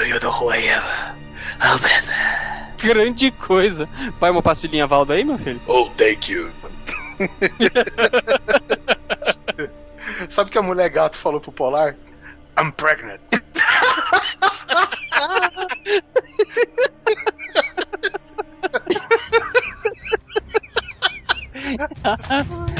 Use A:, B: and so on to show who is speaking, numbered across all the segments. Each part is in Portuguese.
A: Do you know who I am? I'll be there.
B: Grande coisa. Vai uma pastilhinha Valdo aí, meu filho?
A: Oh, thank you.
C: Sabe o que a mulher gato falou pro Polar? I'm pregnant.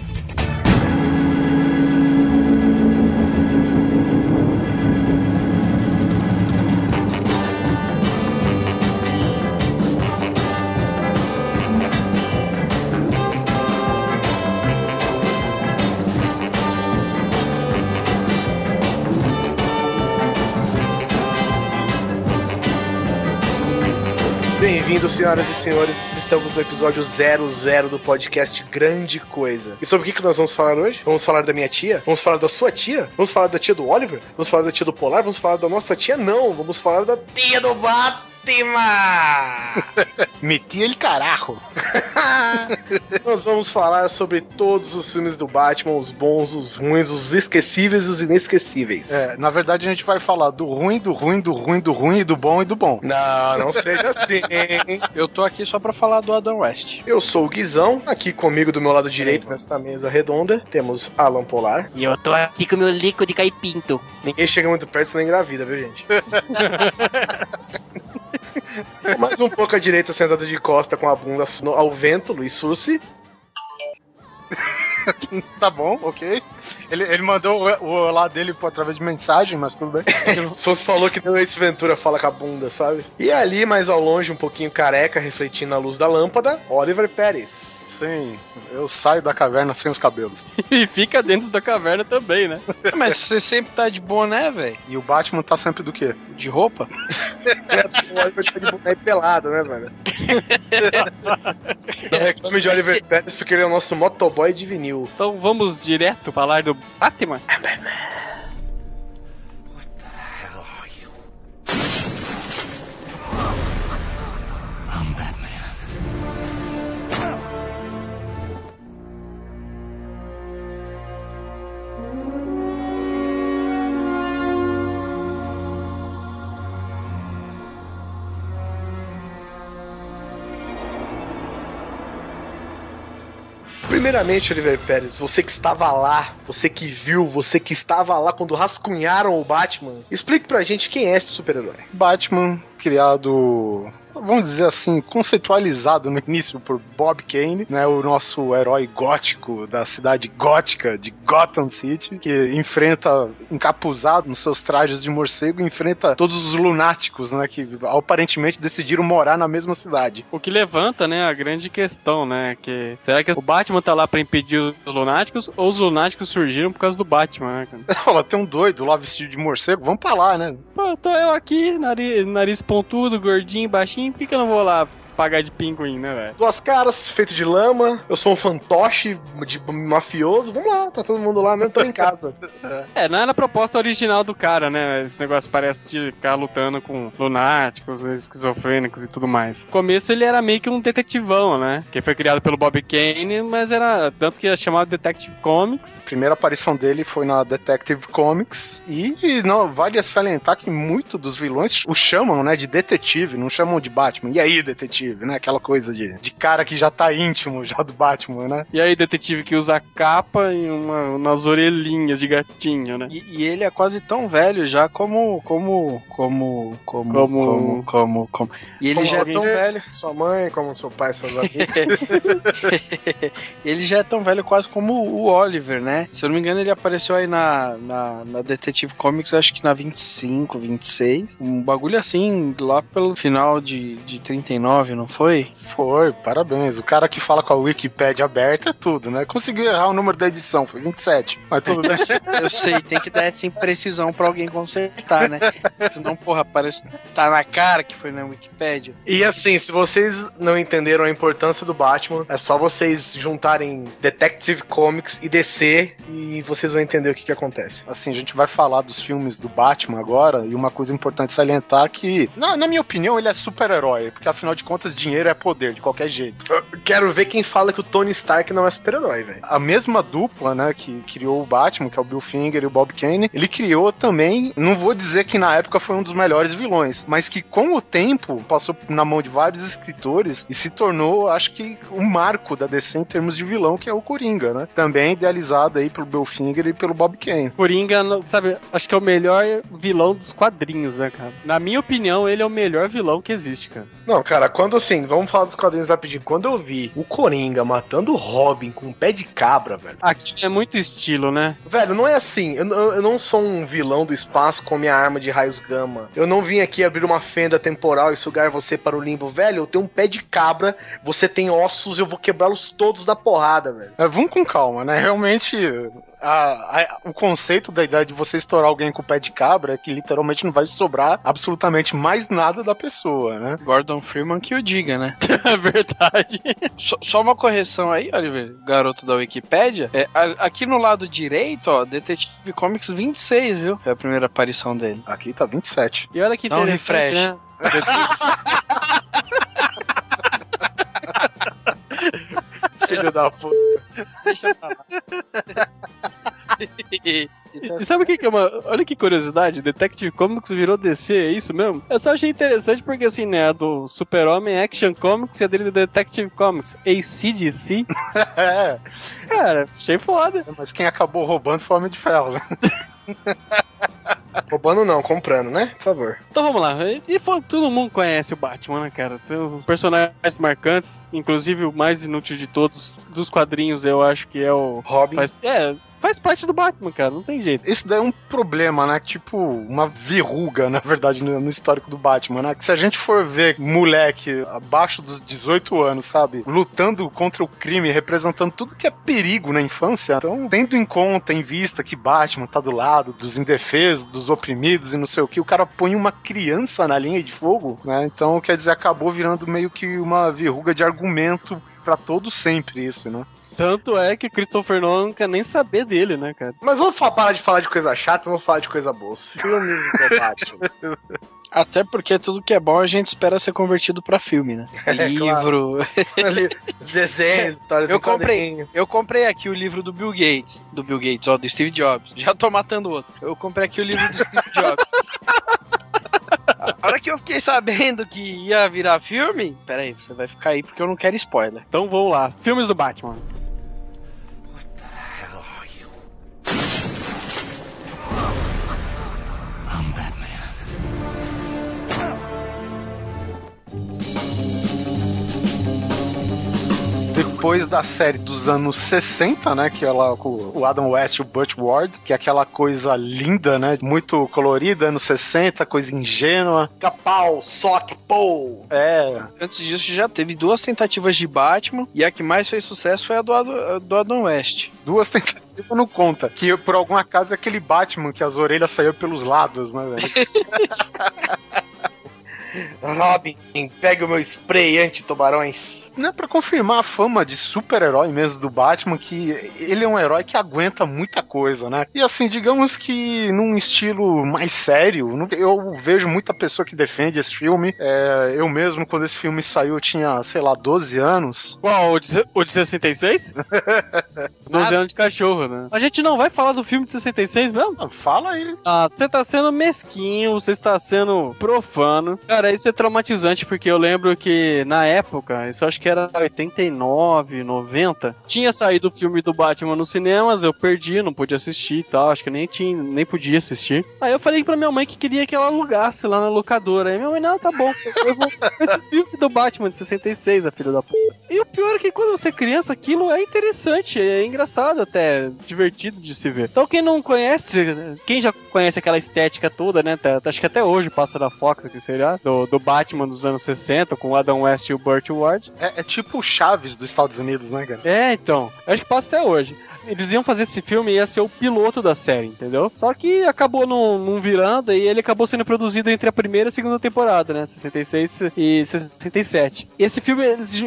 C: Bem-vindos, senhoras e senhores. Estamos no episódio 00 do podcast Grande Coisa. E sobre o que nós vamos falar hoje? Vamos falar da minha tia? Vamos falar da sua tia? Vamos falar da tia do Oliver? Vamos falar da tia do Polar? Vamos falar da nossa tia? Não, vamos falar da tia do Batman!
D: Meti ele carajo.
C: Nós vamos falar sobre todos os filmes do Batman, os bons, os ruins, os esquecíveis e os inesquecíveis.
D: É, na verdade, a gente vai falar do ruim, do ruim, do ruim, do ruim, e do bom e do bom.
C: Não, não seja assim.
B: Eu tô aqui só pra falar do Adam West.
C: Eu sou o Guizão, aqui comigo do meu lado direito nesta mesa redonda. Temos Alan Polar.
B: E eu tô aqui com meu líquido de caipinto.
C: Ninguém chega muito perto, senão engravida, viu, gente? Mais um pouco à direita, sentado de costa com a bunda no- ao vento, Luiz Sussi.
D: Tá bom, ok. Ele, ele mandou o, o olá dele por- através de mensagem, mas tudo bem.
C: Sussi falou que deu esse Ventura fala com a bunda, sabe? E ali, mais ao longe, um pouquinho careca, refletindo a luz da lâmpada, Oliver Pérez.
D: Sim, eu saio da caverna sem os cabelos.
B: E fica dentro da caverna também, né? Mas você sempre tá de boné, velho?
D: E o Batman tá sempre do quê?
B: De roupa?
C: o Oliver tá de boné pelado, né, velho? Não reclame de Oliver Pérez porque ele é o nosso motoboy de vinil.
B: Então vamos direto falar do Batman?
A: I'm
C: Primeiramente, Oliver Pérez, você que estava lá, você que viu, você que estava lá quando rascunharam o Batman, explique pra gente quem é esse super-herói.
D: Batman, criado, vamos dizer assim, conceitualizado no início por Bob Kane, né, o nosso herói gótico da cidade gótica de Gotham City, que enfrenta, encapuzado nos seus trajes de morcego, enfrenta todos os lunáticos, né, que aparentemente decidiram morar na mesma cidade.
B: O que levanta, né, a grande questão, né, que será que o Batman tá lá pra impedir os lunáticos ou os lunáticos surgiram por causa do Batman, né, cara?
D: Fala, tem um doido lá vestido de morcego, vamos pra lá, né?
B: Pô, tô eu aqui, nariz, nariz pontudo, gordinho, baixinho, por que que eu não vou lá pagar de pinguim, né, velho?
C: Duas caras, feito de lama, eu sou um fantoche de mafioso, vamos lá, tá todo mundo lá, mesmo tô em casa.
B: É, não era a proposta original do cara, né? Esse negócio parece de ficar lutando com lunáticos, esquizofrênicos e tudo mais. No começo ele era meio que um detetivão, né? Que foi criado pelo Bob Kane, mas era tanto que era chamado Detective Comics.
D: A primeira aparição dele foi na Detective Comics e, e não vale salientar que muitos dos vilões o chamam, né, de detetive, não chamam de Batman. E aí, detetive, né? Aquela coisa de, de cara que já tá íntimo já do Batman, né?
B: E aí, detetive que usa capa e uma, umas orelhinhas de gatinho, né?
E: E, e ele é quase tão velho já como. como. como. como.
B: Como-
E: como. como. como. E ele
C: Como
E: já é tão velho.
C: Sua mãe, como seu pai, seus amigos.
E: ele já é tão velho quase como o Oliver, né? Se eu não me engano, ele apareceu aí na, na, na Detective Comics, acho que na 25, 26. Um bagulho assim, lá pelo final de, de 39, não foi?
D: Foi, parabéns. O cara que fala com a Wikipedia aberta é tudo, né? Conseguiu errar o número da edição, foi 27. Mas tudo bem.
E: Eu sei, tem que dar essa imprecisão pra alguém consertar, né? Senão, porra, parece tá na cara que foi na Wikipedia.
C: E assim, se vocês não entenderam a importância do Batman, é só vocês juntarem Detective Comics e DC e vocês vão entender o que, que acontece.
D: Assim, a gente vai falar dos filmes do Batman agora, e uma coisa importante salientar que, na, na minha opinião, ele é super-herói, porque afinal de contas, dinheiro é poder, de qualquer jeito.
C: Eu quero ver quem fala que o Tony Stark não é super-herói, velho.
D: A mesma dupla, né, que criou o Batman, que é o Bill Finger e o Bob Kane, ele criou também, não vou dizer que na época foi um dos melhores vilões, mas que com o tempo passou na mão de vários escritores e se tornou, acho que, um marco da DC em termos de vilão, que é o Coringa, né? Também idealizado aí pelo Bill Finger e pelo Bob Kane.
B: Coringa, não- sabe, acho que é o melhor vilão dos quadrinhos, né, cara? Na minha opinião, ele é o melhor vilão que existe, cara.
C: Não, cara, quando assim, vamos falar dos quadrinhos rapidinho. Quando eu vi o Coringa matando o Robin com um pé de cabra, velho.
B: Aqui é muito estilo, né?
C: Velho, não é assim. Eu, eu- eu não sou um vilão do espaço com minha arma de raios gama. Eu não vim aqui abrir uma fenda temporal e sugar você para o limbo. Velho, eu tenho um pé de cabra, você tem ossos, eu vou quebrá-los todos da porrada, velho.
D: É, vamos com calma, né? Realmente, a- a- o conceito da ideia de você estourar alguém com o pé de cabra é que literalmente não vai sobrar absolutamente mais nada da pessoa, né?
E: Gordon Freeman que o diga, né?
B: É verdade.
E: Só, só uma correção aí, Oliver, garoto da Wikipédia. É, a- aqui no lado direito, ó, Detetive Comics 26, viu? É a primeira aparição dele.
D: Aqui tá 27.
B: E olha que
E: Dá um refresh.
B: né?
C: Filho da puta.
B: Deixa eu falar. E sabe o que, que é uma. Olha que curiosidade, Detective Comics virou DC, é isso mesmo? Eu só achei interessante porque, assim, né, a do Super-Homem Action Comics e a dele do Detective Comics, ACDC,
D: É,
B: cara, achei foda.
D: mas quem acabou roubando foi o Homem de Ferro, né?
C: Roubando não, comprando, né? Por favor.
B: Então vamos lá, e foi- todo mundo conhece o Batman, né, cara? Tem os personagens marcantes, inclusive o mais inútil de todos, dos quadrinhos, eu acho que é o.
C: Robin.
B: Faz, é, faz parte do Batman, cara, não tem jeito.
D: Esse daí é um problema, né? Tipo, uma verruga, na verdade, no, histórico do Batman, né? Que se a gente for ver moleque abaixo dos 18 anos, sabe? Lutando contra o crime, representando tudo que é perigo na infância. Então, tendo em conta, em vista que Batman tá do lado dos indefesos, dos oprimidos e não sei o que, o cara põe uma criança na linha de fogo, né? Então, quer dizer, acabou virando meio que uma verruga de argumento pra todo sempre isso, né?
B: Tanto é que o Christopher Nolan não quer nem saber dele, né, cara?
C: Mas vamos parar de falar de coisa chata, vamos falar de coisa boa. Os Filmes do Batman.
E: Até porque tudo que é bom a gente espera ser convertido pra filme, né? Livro.
C: Ali, Desenhos, histórias
E: Eu comprei. Eu comprei aqui o livro do Bill Gates. Do Bill Gates, ó, do Steve Jobs. Já tô matando o outro. Eu comprei aqui o livro do Steve Jobs. A hora que eu fiquei sabendo que ia virar filme, pera aí, você vai ficar aí porque eu não quero spoiler.
B: Então vamos lá, filmes do Batman.
D: Depois da série dos anos 60, né? Que ela com o Adam West e o Butch Ward, que é aquela coisa linda, né? Muito colorida, anos 60, coisa ingênua.
C: Pica-pau, soque, pou.
D: É,
E: Antes disso, já teve duas tentativas de Batman, e a que mais fez sucesso foi a do, Ad- do Adam West.
D: duas tentativas não conta. Que por algum acaso é aquele Batman que as orelhas saíam pelos lados, né, velho?
C: Robin, pega o meu spray anti-tubarões.
D: Não é pra confirmar a fama de super-herói mesmo do Batman, que ele é um herói que aguenta muita coisa, né? E assim, digamos que num estilo mais sério, eu vejo muita pessoa que defende esse filme. É, eu mesmo, quando esse filme saiu, eu tinha, sei lá, 12 anos.
B: Qual? O de, o de 66? 12 anos de cachorro, né? A gente não vai falar do filme de 66 mesmo?
D: Ah, Fala aí.
B: Ah, você tá sendo mesquinho, você está sendo profano. Cara, isso é traumatizante porque eu lembro que na época, isso eu acho que era 89, 90, tinha saído o filme do Batman nos cinemas, eu perdi, não pude assistir e tal, acho que nem tinha, nem podia assistir. Aí eu falei pra minha mãe que queria que ela alugasse lá na locadora. Aí minha mãe, não, tá bom, eu vou esse filme do Batman de 66, a filha da puta. E o pior é que quando você é criança, aquilo é interessante, é engraçado até, divertido de se ver. Então quem não conhece, quem já conhece aquela estética toda, né? tá- Acho que até hoje passa na Fox aqui, seriado, do, do Batman dos anos 60, com o Adam West e o Burt Ward.
D: É, é tipo o Chaves dos Estados Unidos, né, cara?
B: É, então. Acho que passa até hoje. Eles iam fazer esse filme e ia ser o piloto da série, entendeu? Só que acabou não, virando e ele acabou sendo produzido entre a primeira e a segunda temporada, né? 66 e 67. Esse filme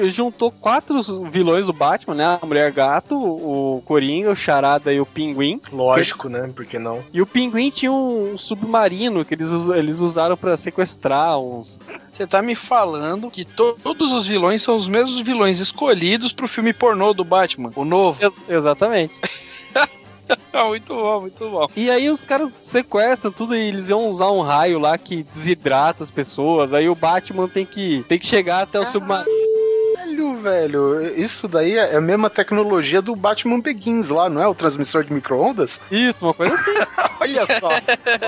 B: juntou quatro vilões do Batman, né? A Mulher Gato, o Coringa, o Charada e o Pinguim.
C: Lógico,
B: Eles-
C: né? Por que não?
B: E o Pinguim tinha um submarino que eles, us- eles usaram pra sequestrar uns.
E: Você tá me falando que to- todos os vilões são os mesmos vilões escolhidos pro filme pornô do Batman, o novo.
B: Ex- exatamente.
E: Ah, muito bom, muito bom.
B: E aí os caras sequestram tudo e eles iam usar um raio lá que desidrata as pessoas. Aí o Batman tem que, tem que chegar até o submarino.
D: Caralho, velho. Isso daí é a mesma tecnologia do Batman Begins lá, não é? O transmissor de micro-ondas?
B: Isso, uma coisa assim.
D: Olha só.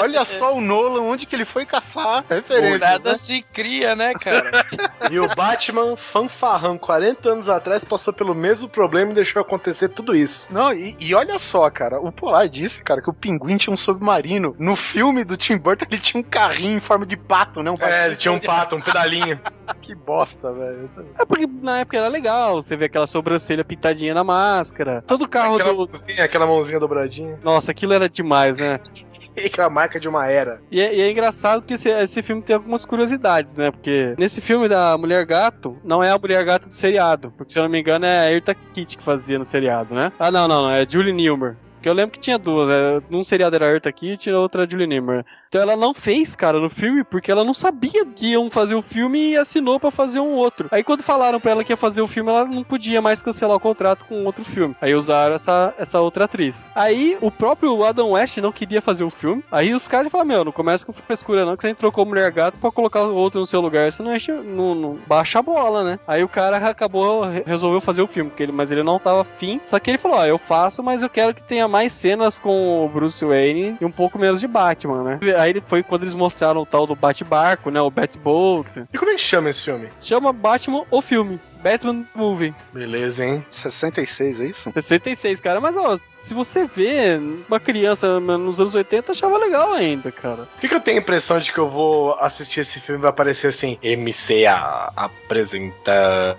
D: Olha só o Nolan, onde que ele foi caçar referências.
E: Nada
D: né?
E: se cria, né, cara?
C: E o Batman, fanfarrão, 40 anos atrás, passou pelo mesmo problema e deixou acontecer tudo isso.
D: Não, e, e olha só, cara, o Polar disse, cara, que o pinguim tinha um submarino. No filme do Tim Burton, ele tinha um carrinho em forma de pato, né? Um
C: É, ele tinha um pato, um pedalinho.
D: Que bosta, velho.
B: É porque na época era legal. Você vê aquela sobrancelha pintadinha na máscara. Todo carro
C: Aquela
B: do.
C: mãozinha, aquela mãozinha dobradinha.
B: Nossa, aquilo era demais, né?
C: Aquela marca de uma era.
B: E é, e é engraçado que esse, esse filme tem algumas curiosidades, né? Porque nesse filme da Mulher Gato, não é a Mulher Gato do seriado. Porque se eu não me engano é a Erta Kitt que fazia no seriado, né? Ah, não, não, não. É Julie Newmar. Porque eu lembro que tinha duas. É, num seriado era a Erta Kitt e na outra a Julie Newmar. Então ela não fez, cara, no filme, porque ela não sabia que iam fazer o filme e assinou pra fazer um outro. Aí quando falaram pra ela que ia fazer o filme, ela não podia mais cancelar o contrato com outro filme. Aí usaram essa, essa outra atriz. Aí o próprio Adam West não queria fazer o filme. Aí os caras falaram: Meu, não começa com frescura, não, que você trocou Mulher Gato pra colocar o outro no seu lugar. Você não, enche, não, não baixa a bola, né? Aí o cara acabou, re- resolveu fazer o filme, ele, mas ele não tava afim. Só que ele falou: Ó, eu faço, mas eu quero que tenha mais cenas com o Bruce Wayne e um pouco menos de Batman, né? Aí ele foi quando eles mostraram o tal do Bate-Barco, né? O Batbolt.
C: E como é que chama esse filme?
B: Chama Batman o filme. Batman Movie.
C: Beleza, hein?
D: 66, é isso?
B: 66, cara. Mas, ó, se você vê, uma criança nos anos 80 achava legal ainda, cara.
C: Por que, que eu tenho a impressão de que eu vou assistir esse filme e vai aparecer assim? MCA apresenta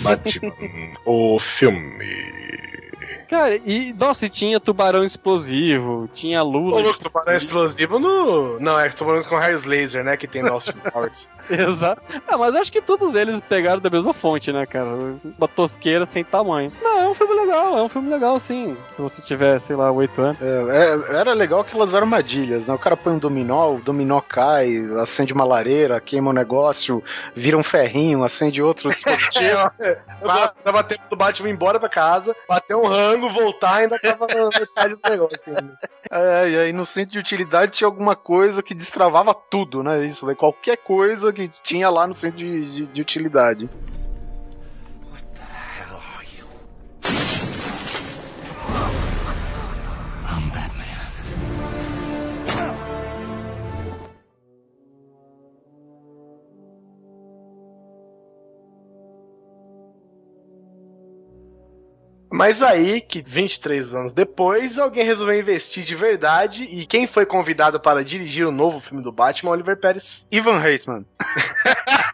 C: Batman, o filme.
B: Cara, e, nossa, e tinha tubarão explosivo, tinha lula.
C: Ô, louco, tubarão explosivo no. Não, é tubarões com raios laser, né? Que tem no Austin Powers.
B: Exato. Ah, mas acho que todos eles pegaram da mesma fonte, né, cara? Uma tosqueira sem tamanho. Não, é um filme legal, é um filme legal, sim. Se você tiver, sei lá, 8 anos.
D: É, é, era legal aquelas armadilhas, né? O cara põe um dominó, o dominó cai, acende uma lareira, queima um negócio, vira um ferrinho, acende outro dispositivo.
C: Eu gosto de bater do Batman embora pra casa, bater um rango, voltar e ainda tava na metade do negócio. Assim.
D: É, e aí no centro de utilidade tinha alguma coisa que destravava tudo, né? Isso, né? Qualquer coisa que tinha lá no centro de, de- de utilidade.
C: Mas aí, que 23 anos depois, alguém resolveu investir de verdade e quem foi convidado para dirigir o novo filme do Batman? Oliver Pérez.
D: Ivan Reitman.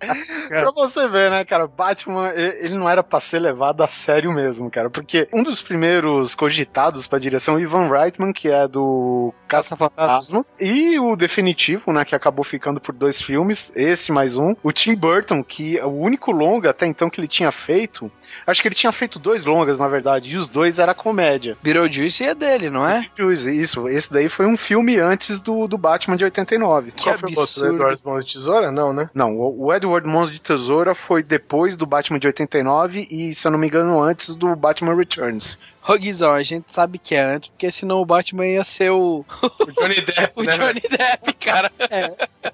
D: pra você ver, né, cara, Batman, ele não era pra ser levado a sério mesmo, cara, porque um dos primeiros cogitados pra direção, o Ivan Reitman, que é do
B: Caça Fantasma.
D: Fantasma, e o definitivo, né, que acabou ficando por dois filmes, esse mais um, o Tim Burton, que é o único longa até então que ele tinha feito, acho que ele tinha feito dois longas, na verdade, e os dois era comédia.
E: Beetlejuice é dele, não é?
D: Isso, esse daí foi um filme antes do, do Batman de 89.
E: Que
C: Qual foi o outro?
E: absurdo.
C: Edward Mãos de Tesoura? Não, né?
D: Não, o o Edward Mãos de Tesoura foi depois do Batman de 89 e, se eu não me engano, antes do Batman Returns.
E: Roguizão, a gente sabe que é antes, porque senão o Batman ia ser o,
C: O Johnny Depp,
E: o
C: né?
E: Johnny Depp, cara.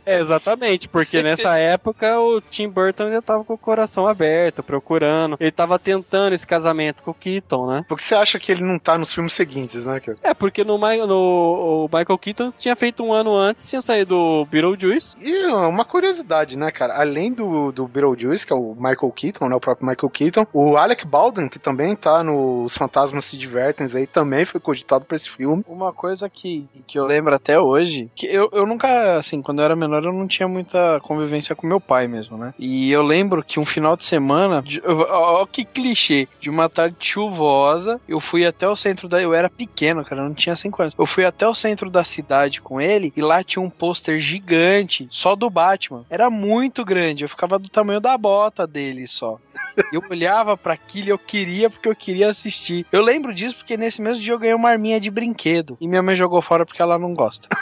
B: É, exatamente, porque nessa época o Tim Burton já tava com o coração aberto, procurando. Ele tava tentando esse casamento com o Keaton, né?
D: Porque você acha que ele não tá nos filmes seguintes, né, cara?
B: É, porque no, no- o Michael Keaton tinha feito um ano antes, tinha saído o Beetlejuice.
D: E uma curiosidade, né, cara? Além do, do Beetlejuice, que é o Michael Keaton, né, o próprio Michael Keaton, o Alec Baldwin, que também tá nos Fantasmas fantasmas se divertem aí também foi cogitado pra esse filme.
E: Uma coisa que, que eu lembro até hoje, que eu, eu nunca, assim, quando eu era menor, eu não tinha muita convivência com meu pai mesmo, né? E eu lembro que um final de semana, ó, que clichê, de uma tarde chuvosa, eu fui até o centro da. Eu era pequeno, cara, não tinha 5 anos. Eu fui até o centro da cidade com ele e lá tinha um pôster gigante, só do Batman. Era muito grande, eu ficava do tamanho da bota dele só. Eu olhava pra aquilo e eu queria porque eu queria assistir. Eu lembro disso porque nesse mesmo dia eu ganhei uma arminha de brinquedo. E minha mãe jogou fora porque ela não gosta.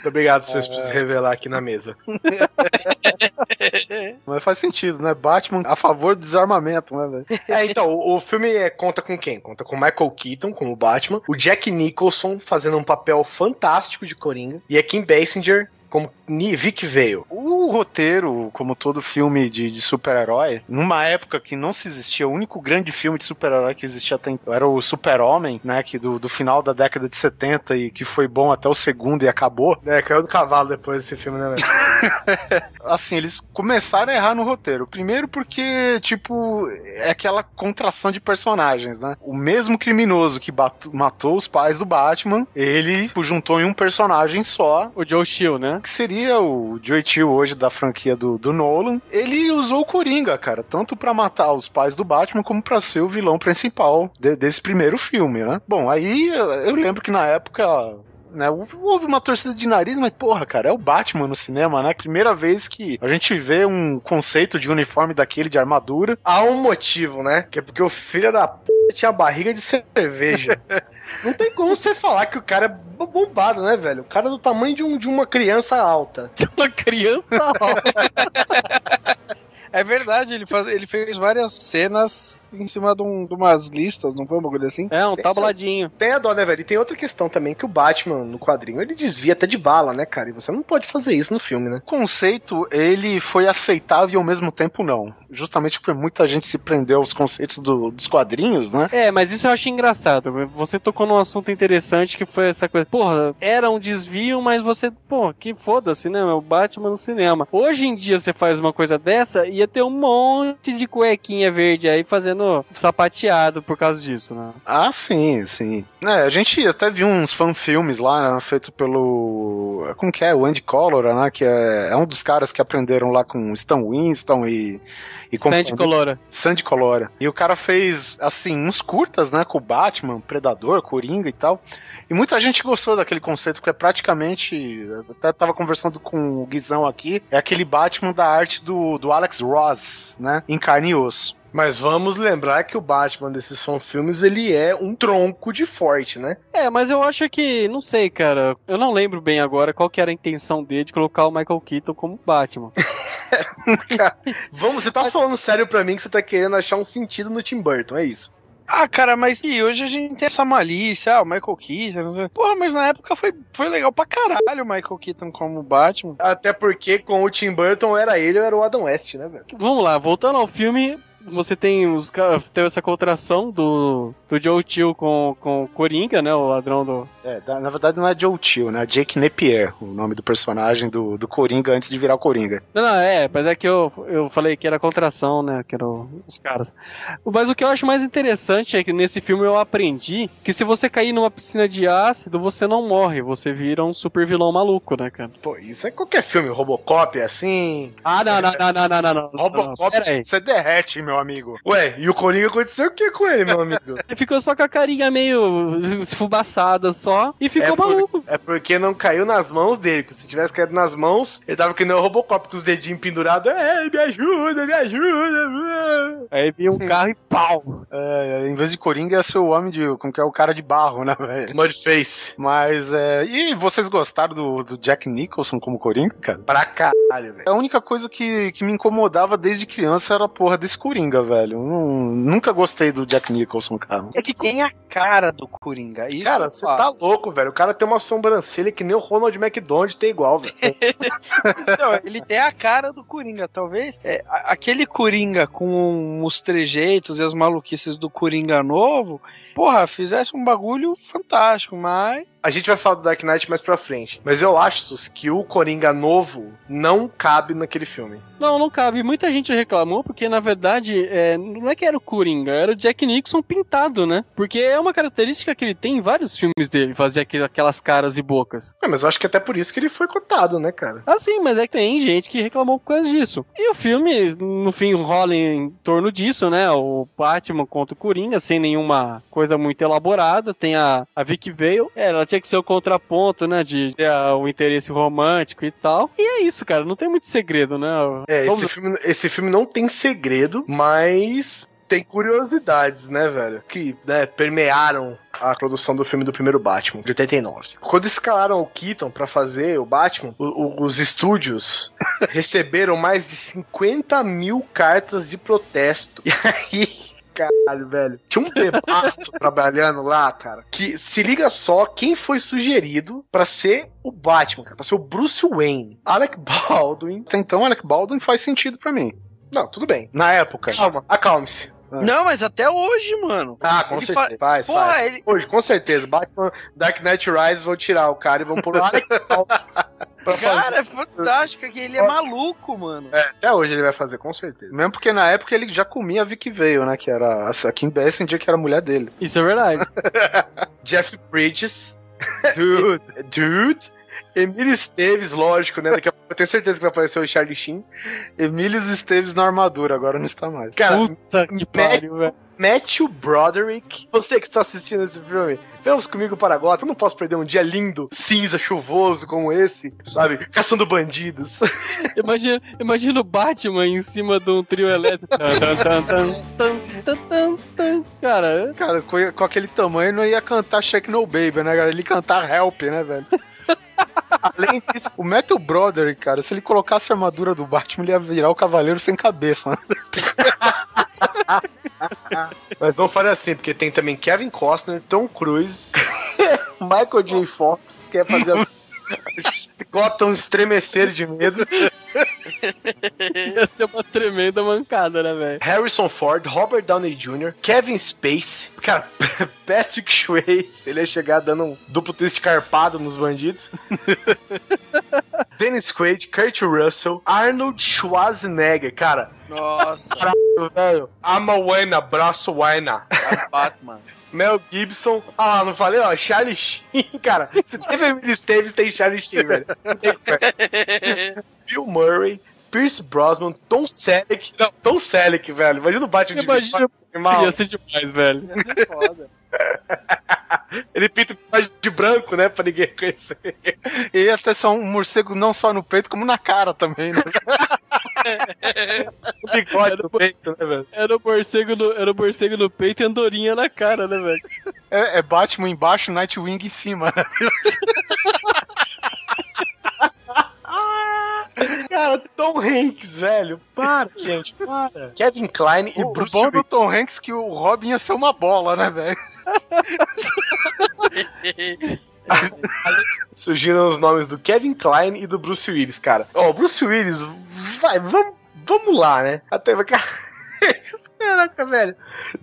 C: Muito obrigado, por se revelar aqui na mesa.
D: Mas faz sentido, né? Batman a favor do desarmamento, né, velho?
C: É, então, o, o filme é- conta com quem? Conta com Michael Keaton como Batman, o Jack Nicholson fazendo um papel fantástico de Coringa, e a Kim Basinger como Vic Vale.
D: O roteiro, como todo filme de, de super-herói, numa época que não se existia, o único grande filme de super-herói que existia até então era o Super-Homem, né? Que do, do final da década de 70 e que foi bom até o segundo e acabou.
C: É, caiu do cavalo depois desse filme, né, velho?
D: Assim, eles começaram a errar no roteiro. Primeiro porque, tipo, é aquela contração de personagens, né? O mesmo criminoso que matou os pais do Batman, ele tipo, juntou em um personagem só,
B: O Joe Chill, né?
D: que seria o Joey Chill hoje da franquia do, do Nolan, ele usou o Coringa, cara, tanto pra matar os pais do Batman como pra ser o vilão principal de- desse primeiro filme, né? Bom, aí eu lembro que na época né, houve houve uma torcida de nariz, mas porra, cara, é o Batman no cinema, né? Primeira vez que a gente vê um conceito de uniforme daquele de armadura.
C: Há um motivo, né? Que é porque o filho da p tinha barriga de cerveja. Não tem como você falar que o cara é bombado, né, velho? O cara é do tamanho de, um, de uma criança alta.
B: Uma criança
E: É verdade, ele, faz, ele fez várias cenas em cima de, um- de umas listas, não foi um bagulho assim?
B: É, um tabladinho.
C: Tem a dó, né, velho? E tem outra questão também, que o Batman, no quadrinho, ele desvia até de bala, né, cara? E você não pode fazer isso no filme, né?
D: O conceito, ele foi aceitável e ao mesmo tempo não. Justamente porque muita gente se prendeu aos conceitos do- dos quadrinhos, né?
B: É, mas isso eu acho engraçado. Você tocou num assunto interessante que foi essa coisa. Porra, era um desvio, mas você, pô, que foda-se, né? O Batman no cinema. Hoje em dia você faz uma coisa dessa, ia ter um monte de cuequinha verde aí fazendo sapateado por causa disso, né?
D: Ah, sim, sim. É, a gente até viu uns fanfilmes lá, né, feito pelo... Como que é? O Andy Collor, né? Que é, é um dos caras que aprenderam lá com Stan Winston e... e
B: Sandy Colora.
D: Sandy Colora. E o cara fez, assim, uns curtas, né, com o Batman, Predador, Coringa e tal. E muita gente gostou daquele conceito, porque é praticamente. Até tava conversando com o Guizão aqui. É aquele Batman da arte do, do Alex Ross, né? Em carne e osso.
C: Mas vamos lembrar que o Batman desses filmes ele é um tronco de forte, né?
B: É, mas eu acho que, não sei, cara. Eu não lembro bem agora qual que era a intenção dele de colocar o Michael Keaton como Batman.
C: Vamos, você tá falando sério pra mim que você tá querendo achar um sentido no Tim Burton, é isso?
E: Ah, cara, mas e hoje a gente tem essa malícia, ah, o Michael Keaton. Porra, mas na época foi, foi legal pra caralho o Michael Keaton como Batman.
C: Até porque com o Tim Burton era ele ou era o Adam West, né, velho?
B: Vamos lá, voltando ao filme, você tem os teve essa contração do, do Joe Chill com, com o Coringa, né? O ladrão do.
D: É, na verdade não é Joe Chill, né? Jake Napier, o nome do personagem do, do Coringa antes de virar o Coringa.
B: Não, não, é, mas é que eu, eu falei que era contração, né? Que eram os caras. Mas o que eu acho mais interessante é que nesse filme eu aprendi que se você cair numa piscina de ácido, você não morre, você vira um super vilão maluco, né, cara?
C: Pô, isso é qualquer filme, Robocop é assim.
B: Ah, não, não, não, não, não, não. não.
D: Robocop,
B: aí.
D: você derrete, meu amigo.
C: Ué, e o Coringa aconteceu o que com ele, meu amigo?
B: Ele ficou só com a carinha meio esfumaçada só e ficou
C: É por-
B: maluco.
C: É porque não caiu nas mãos dele. Se tivesse caído nas mãos, ele tava que nem o Robocop com os dedinhos pendurados. É, me ajuda, me ajuda.
B: Aí vinha um carro e pau.
D: É, em vez de Coringa ia ser o homem de. Como que é? O cara de barro, né, velho?
C: Mudface.
D: Mas, é. E vocês gostaram do, do Jack Nicholson como Coringa, cara?
C: Pra caralho, velho.
D: A única coisa que, que me incomodava desde criança era a porra desse Coringa, velho. Eu não- nunca gostei do Jack Nicholson, cara.
E: É que tem a cara do Coringa. Isso
C: Cara, você tá louco, velho. O cara tem uma sobrancelha que nem o Ronald McDonald tem igual, velho.
E: Então, ele tem a cara do Coringa. Talvez é, aquele Coringa com os trejeitos e as maluquices do Coringa novo, porra, fizesse um bagulho fantástico, mas.
C: A gente vai falar do Dark Knight mais pra frente. Mas eu acho Sus, que o Coringa novo não cabe naquele filme.
B: Não, não cabe. Muita gente reclamou porque, na verdade, é, não é que era o Coringa, era o Jack Nixon pintado, né? Porque é uma característica que ele tem em vários filmes dele, fazer aquelas caras e bocas.
C: É, mas eu acho que até por isso que ele foi cotado, né, cara?
B: Ah, sim, mas é que tem gente que reclamou por causa disso. E o filme, no fim, rola em torno disso, né? O Batman contra o Coringa, sem nenhuma coisa muito elaborada. Tem a, a Vicky Vale. É, ela tinha que ser o contraponto, né? De ter o interesse romântico e tal. E é isso, cara. Não tem muito segredo, né?
C: É,
B: Vamos-
C: esse filme, esse filme não tem segredo, mas tem curiosidades, né, velho? Que né, permearam a produção do filme do primeiro Batman, de 89. Quando escalaram o Keaton pra fazer o Batman, o- o- os estúdios receberam mais de 50 mil cartas de protesto. E aí. Caralho, velho. Tinha um bebaço trabalhando lá, cara. Que se liga só quem foi sugerido pra ser o Batman, cara. Pra ser o Bruce Wayne. Alec Baldwin.
D: Até então, Alec Baldwin faz sentido pra mim.
C: Não, tudo bem.
D: Na época.
C: Calma, acalme-se.
D: Ah.
E: Não, mas até hoje, mano.
C: Ah, com
E: Ele
C: certeza. Faz,
E: Porra,
C: faz.
E: ele.
C: Hoje, com certeza. Batman Dark Knight Rise vão tirar o cara e vão pôr o.
E: Cara, é fantástico que ele é maluco, mano.
C: É, até hoje ele vai fazer, com certeza.
D: Mesmo porque na época ele já comia a Vicky Vale, né? Que era a Kim Basinger, que era a mulher dele.
B: Isso é verdade.
C: Jeff Bridges. Dude. Dude. Emílio Esteves, lógico, né? Daqui a pouco eu tenho certeza que vai aparecer o Charlie Sheen.
D: Emílios Esteves na armadura, agora não está mais.
C: Cara,
B: Puta que pariu, velho.
C: Matthew Broderick. Você que está assistindo esse filme, vamos comigo para Gotham. Eu não posso perder um dia lindo, cinza, chuvoso como esse, sabe? Caçando bandidos.
B: Imagina, imagina o Batman em cima de um trio elétrico. Tan, tan. Cara,
D: Cara, com, com aquele tamanho não ia cantar Shake No Baby, né, cara? Ele ia cantar Help, né, velho?
C: Além disso,
D: O Matthew Broderick, cara, se ele colocasse a armadura do Batman, ele ia virar o Cavaleiro Sem Cabeça, né?
C: Mas vamos fazer assim, porque tem também Kevin Costner, Tom Cruise, Michael J. Fox, quer fazer a... Gotham estremecer de medo,
B: ia ser uma tremenda mancada, né, velho?
C: Harrison Ford, Robert Downey Jr., Kevin Space, cara, Patrick Swayze, ele ia chegar dando um duplo twist carpado nos bandidos. Dennis Quaid, Kurt Russell, Arnold Schwarzenegger, cara,
E: Nossa,
C: velho, ama Wayna, braço Wayna.
E: Batman.
C: Mel Gibson. Ah, não falei, ó, Charlie Sheen, cara. Se teve Emily Davis, tem Charlie Sheen, velho. Não tem. Bill Murray, Pierce Brosnan, Tom Selleck. Não, Tom Selleck, velho. Imagina o Batman
B: Imagina,
C: de mal.
B: ia ser demais, velho.
E: Foda.
C: Ele pinta de branco, né, pra ninguém conhecer.
D: E ter só um morcego não só no peito, como na cara também, né?
C: O bigode no peito, né, velho?
B: Era o morcego no, era o morcego no peito e andorinha na cara, né, velho?
D: É, é Batman embaixo, Nightwing em cima, né?
C: Cara, Tom Hanks, velho. Para, gente, para. Kevin Klein e
D: O, o
C: Bruce
D: bom do
C: Willis.
D: Tom Hanks é que o Robin ia ser uma bola, né, velho?
C: Surgiram os nomes do Kevin Klein e do Bruce Willis, cara. Ó, o Bruce Willis, vai, vamos, vamos lá, né? Até, cara. Caraca, velho.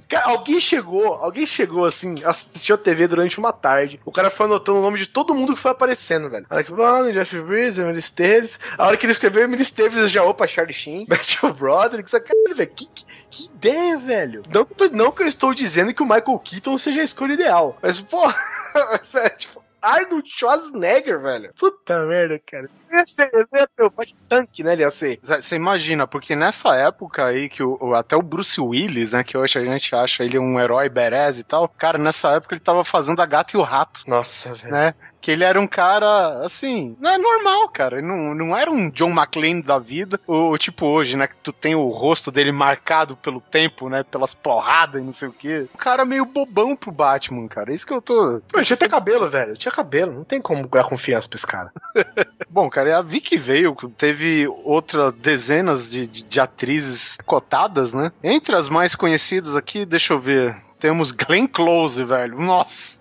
C: Cara, alguém chegou, alguém chegou assim, assistiu a TV durante uma tarde. O cara foi anotando o nome de todo mundo que foi aparecendo, velho. Alec Baldwin, Jeff Bridges, Emily Esteves. A hora que ele escreveu Emily Esteves, já opa, Charlie Sheen, Matthew Broderick. Isso, cara, velho, que, que, que ideia, velho. Não, não que eu estou dizendo que o Michael Keaton seja a escolha ideal. Mas, pô, velho, tipo, Arnold Schwarzenegger, velho. Puta merda, cara. Ia ser, ia ser o tanque, né? Ele ia ser.
D: Você imagina, porque nessa época aí que o, o- até o Bruce Willis, né, que hoje a gente acha ele um herói badass e tal, cara, nessa época ele tava fazendo a gata e o rato,
C: Nossa, velho.
D: né? Que ele era um cara, assim, não é normal, cara. Ele não, não era um John McClane da vida, ou tipo hoje, né, que tu tem o rosto dele marcado pelo tempo, né, pelas porradas e não sei o quê. Um cara meio bobão pro Batman, cara. Isso que eu tô...
C: Pô, tinha até cabelo, velho. Tinha cabelo. Não tem como dar confiança pra esse cara.
D: Bom, cara, é a Vicky veio, teve outras dezenas de, de, de atrizes cotadas, né? Entre as mais conhecidas aqui, deixa eu ver, temos Glenn Close, velho. Nossa!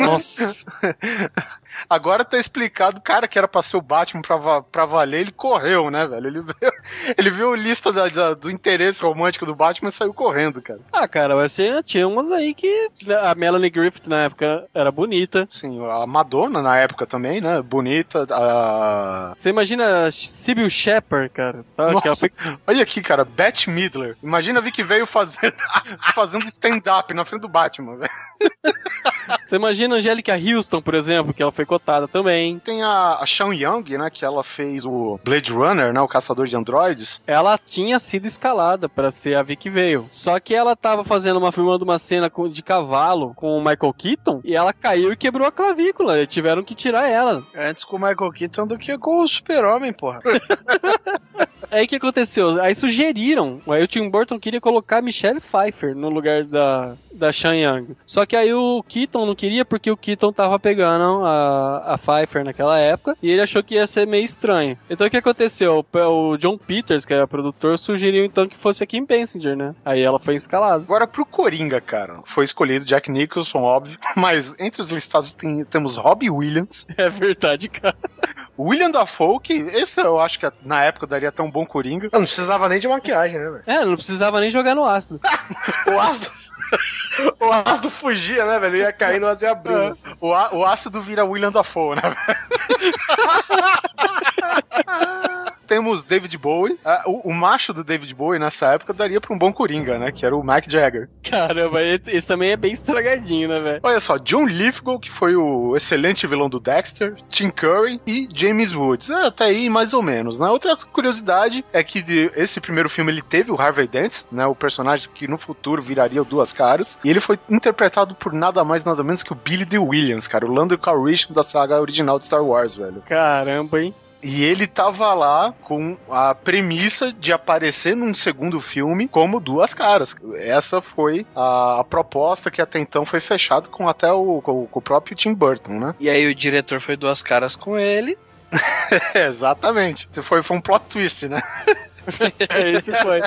B: Nossa.
D: Agora tá explicado, cara que era pra ser o Batman pra, pra valer, ele correu, né, velho? Ele viu, ele viu a lista da- da- do interesse romântico do Batman e saiu correndo, cara.
B: Ah, cara, mas tinha, tinha umas aí que a Melanie Griffith na época era bonita.
D: Sim, a Madonna na época também, né? Bonita. A...
B: Você imagina a Sybil Shepard, cara. Ela
D: Nossa,
B: foi-
D: olha aqui, cara, Bette Midler. Imagina a que veio fazer, fazendo stand-up na frente do Batman, velho.
B: Você imagina a Angélica Houston, por exemplo, que ela foi cotada também.
D: Tem a, a Sean Young, né? Que ela fez o Blade Runner, né? O Caçador de Androides.
B: Ela tinha sido escalada pra ser a Vicky Vale. Só que ela tava fazendo uma filmando uma cena com- de cavalo com o Michael Keaton e ela caiu e quebrou a clavícula. E tiveram que tirar ela.
E: Antes com o Michael Keaton do que com o Super-Homem, porra.
B: Aí o que aconteceu? Aí sugeriram. Aí o Tim Burton queria colocar a Michelle Pfeiffer no lugar da, da Sean Young. Só que aí o Keaton não queria porque o Keaton tava pegando a, a Pfeiffer naquela época e ele achou que ia ser meio estranho. Então o que aconteceu? O, o John Peters, que era produtor, sugeriu então que fosse a Kim Basinger, né? Aí ela foi escalada.
D: Agora pro Coringa, cara. Foi escolhido Jack Nicholson, óbvio. Mas entre os listados tem- temos Robbie Williams,
B: É verdade, cara.
D: William Dafoe, que esse eu acho que na época daria até um bom Coringa.
C: Não, não precisava nem de maquiagem, né, velho?
B: É, não precisava nem jogar no ácido.
C: O ácido. o ácido fugia, né, velho? Ia cair no ácido e abrindo.
D: O, á- o ácido vira William Dafoe, né? Temos David Bowie. Ah, O, o macho do David Bowie nessa época daria pra um bom Coringa, né? Que era o Mike Jagger.
B: Caramba, esse também é bem estragadinho, né, velho?
D: Olha só, John Lithgow, que foi o excelente vilão do Dexter, Tim Curry e James Woods. É, até aí, mais ou menos, né? Outra curiosidade é que de- esse primeiro filme ele teve o Harvey Dent, né? O personagem que no futuro viraria o Duas Caras. E ele foi interpretado por nada mais, nada menos que o Billy Dee Williams, cara. O Lando Calrissian da saga original de Star Wars, velho.
B: Caramba, hein?
D: E ele tava lá com a premissa de aparecer num segundo filme como duas caras. Essa foi a, a proposta que até então foi fechado com até o, com, com o próprio Tim Burton, né?
E: E aí o diretor foi duas caras com ele.
D: Exatamente. Foi, foi um plot twist, né?
B: Esse foi.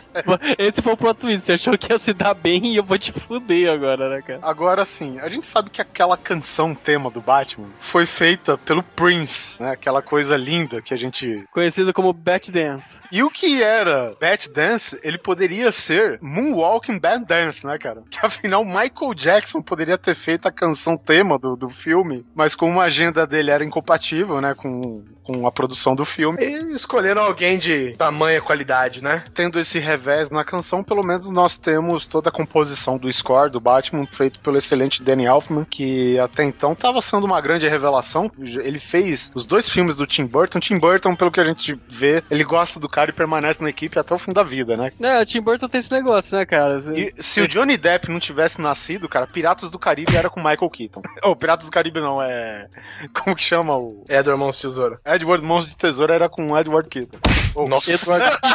B: Esse foi o plot twist. Você achou que ia se dar bem e eu vou te fuder agora, né, cara?
D: Agora sim, a gente sabe que aquela canção tema do Batman foi feita pelo Prince, né? Aquela coisa linda que a gente.
B: Conhecido como Bat Dance.
D: E o que era Bat Dance, ele poderia ser Moonwalking Bad Dance, né, cara? Que afinal Michael Jackson poderia ter feito a canção tema do, do filme, mas como a agenda dele era incompatível, né, com, com a produção do filme.
C: E escolheram alguém de tamanha qualidade, né?
D: Tendo esse revés na canção, pelo menos nós temos toda a composição do score do Batman, feito pelo excelente Danny Elfman, que até então estava sendo uma grande revelação. Ele fez os dois filmes do Tim Burton. Tim Burton, pelo que a gente vê, ele gosta do cara e permanece na equipe até o fim da vida, né?
B: É, o Tim Burton tem esse negócio, né, cara?
D: E se o Johnny Depp não tivesse nascido, cara, Piratas do Caribe era com Michael Keaton. Ou Piratas do Caribe não, é. Como que chama o.
C: Edward Mãos de Tesouro.
D: Edward Mãos de Tesouro era com Edward Keaton. Ou,
C: Nossa.
B: Edward-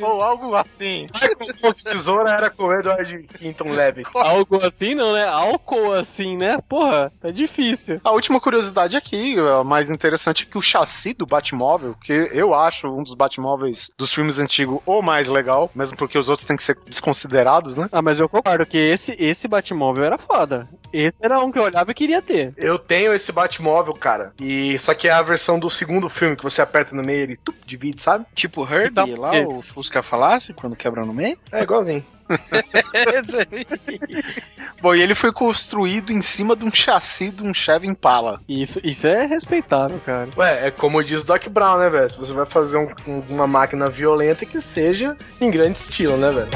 D: ou algo assim.
C: Mãos de Tesouro era com o Edward Quinton Levy.
B: Algo assim não, né? Álcool assim, né? Porra, tá difícil.
D: A última curiosidade aqui, a mais interessante, é que o chassi do Batmóvel, que eu acho um dos Batmóveis dos filmes antigos o mais legal, mesmo porque os outros têm que ser desconsiderados, né?
B: Ah, mas eu concordo que esse, esse Batmóvel era foda. Esse era um que eu olhava e queria ter.
C: Eu tenho esse Batmóvel, cara. E só que é a versão do segundo filme que você aperta no meio e ele tup, divide, sabe?
E: Tipo Herbie
B: Tá,
E: lá,
B: esse.
E: o Fusca Falasse, quando quebra no meio.
C: É igualzinho.
D: Bom, e ele foi construído em cima de um chassi de um Chevy Impala.
B: Isso, isso é respeitável, cara.
C: Ué, é como diz o Doc Brown, né, velho? Se você vai fazer um- uma máquina violenta, que seja em grande estilo, né, velho?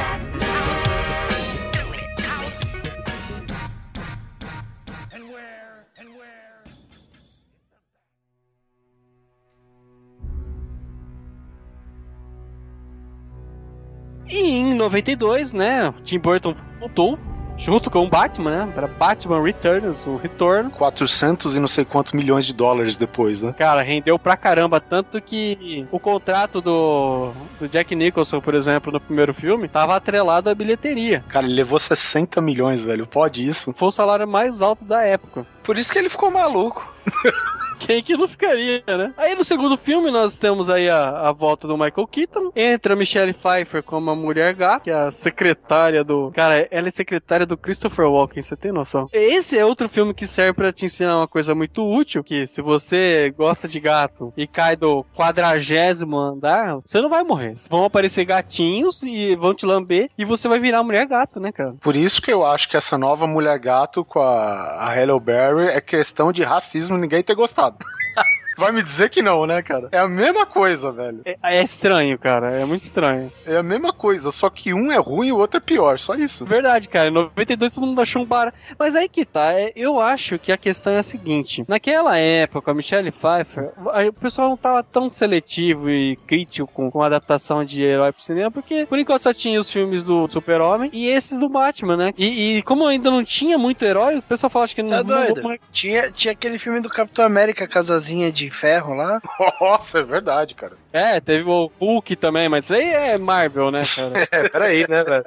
B: E em 92, né, Tim Burton voltou junto com o Batman, né, para Batman Returns, o retorno.
D: 400 e não sei quantos milhões de dólares depois, né?
B: Cara, rendeu pra caramba, tanto que o contrato do, do Jack Nicholson, por exemplo, no primeiro filme, tava atrelado à bilheteria.
D: Cara, ele levou 60 milhões, velho. Pode isso?
B: Foi o salário mais alto da época.
E: Por isso que ele ficou maluco.
B: Quem que não ficaria, né? Aí no segundo filme nós temos aí a, a volta do Michael Keaton. Entra Michelle Pfeiffer como a mulher gato, que é a secretária do. Cara, ela é secretária do Christopher Walken, você tem noção? Esse é outro filme que serve pra te ensinar uma coisa muito útil: que se você gosta de gato e cai do quadragésimo andar, você não vai morrer. Vão aparecer gatinhos e vão te lamber e você vai virar mulher gato, né, cara?
D: Por isso que eu acho que essa nova mulher gato com a, a Halle Berry é questão de racismo ninguém ter gostado. job. Vai me dizer que não, né, cara? É a mesma coisa, velho.
B: É, é estranho, cara. É muito estranho.
D: É a mesma coisa, só que um é ruim e o outro é pior, só isso.
B: Verdade, cara. Em 92 todo mundo achou um bar. Mas aí que tá. é- eu acho que a questão é a seguinte: naquela época, a Michelle Pfeiffer, o pessoal não tava tão seletivo e crítico com, com a adaptação de herói pro cinema, porque por enquanto só tinha os filmes do Super-Homem e esses do Batman, né? E, e como ainda não tinha muito herói, o pessoal fala que
E: Tá
B: não.
E: doido?
B: não-
E: Tinha, tinha aquele filme do Capitão América, Casazinha de Ferro lá.
D: Nossa, é verdade, cara.
B: É, teve o Hulk também, mas isso aí é Marvel, né, cara?
C: É, peraí, né, velho?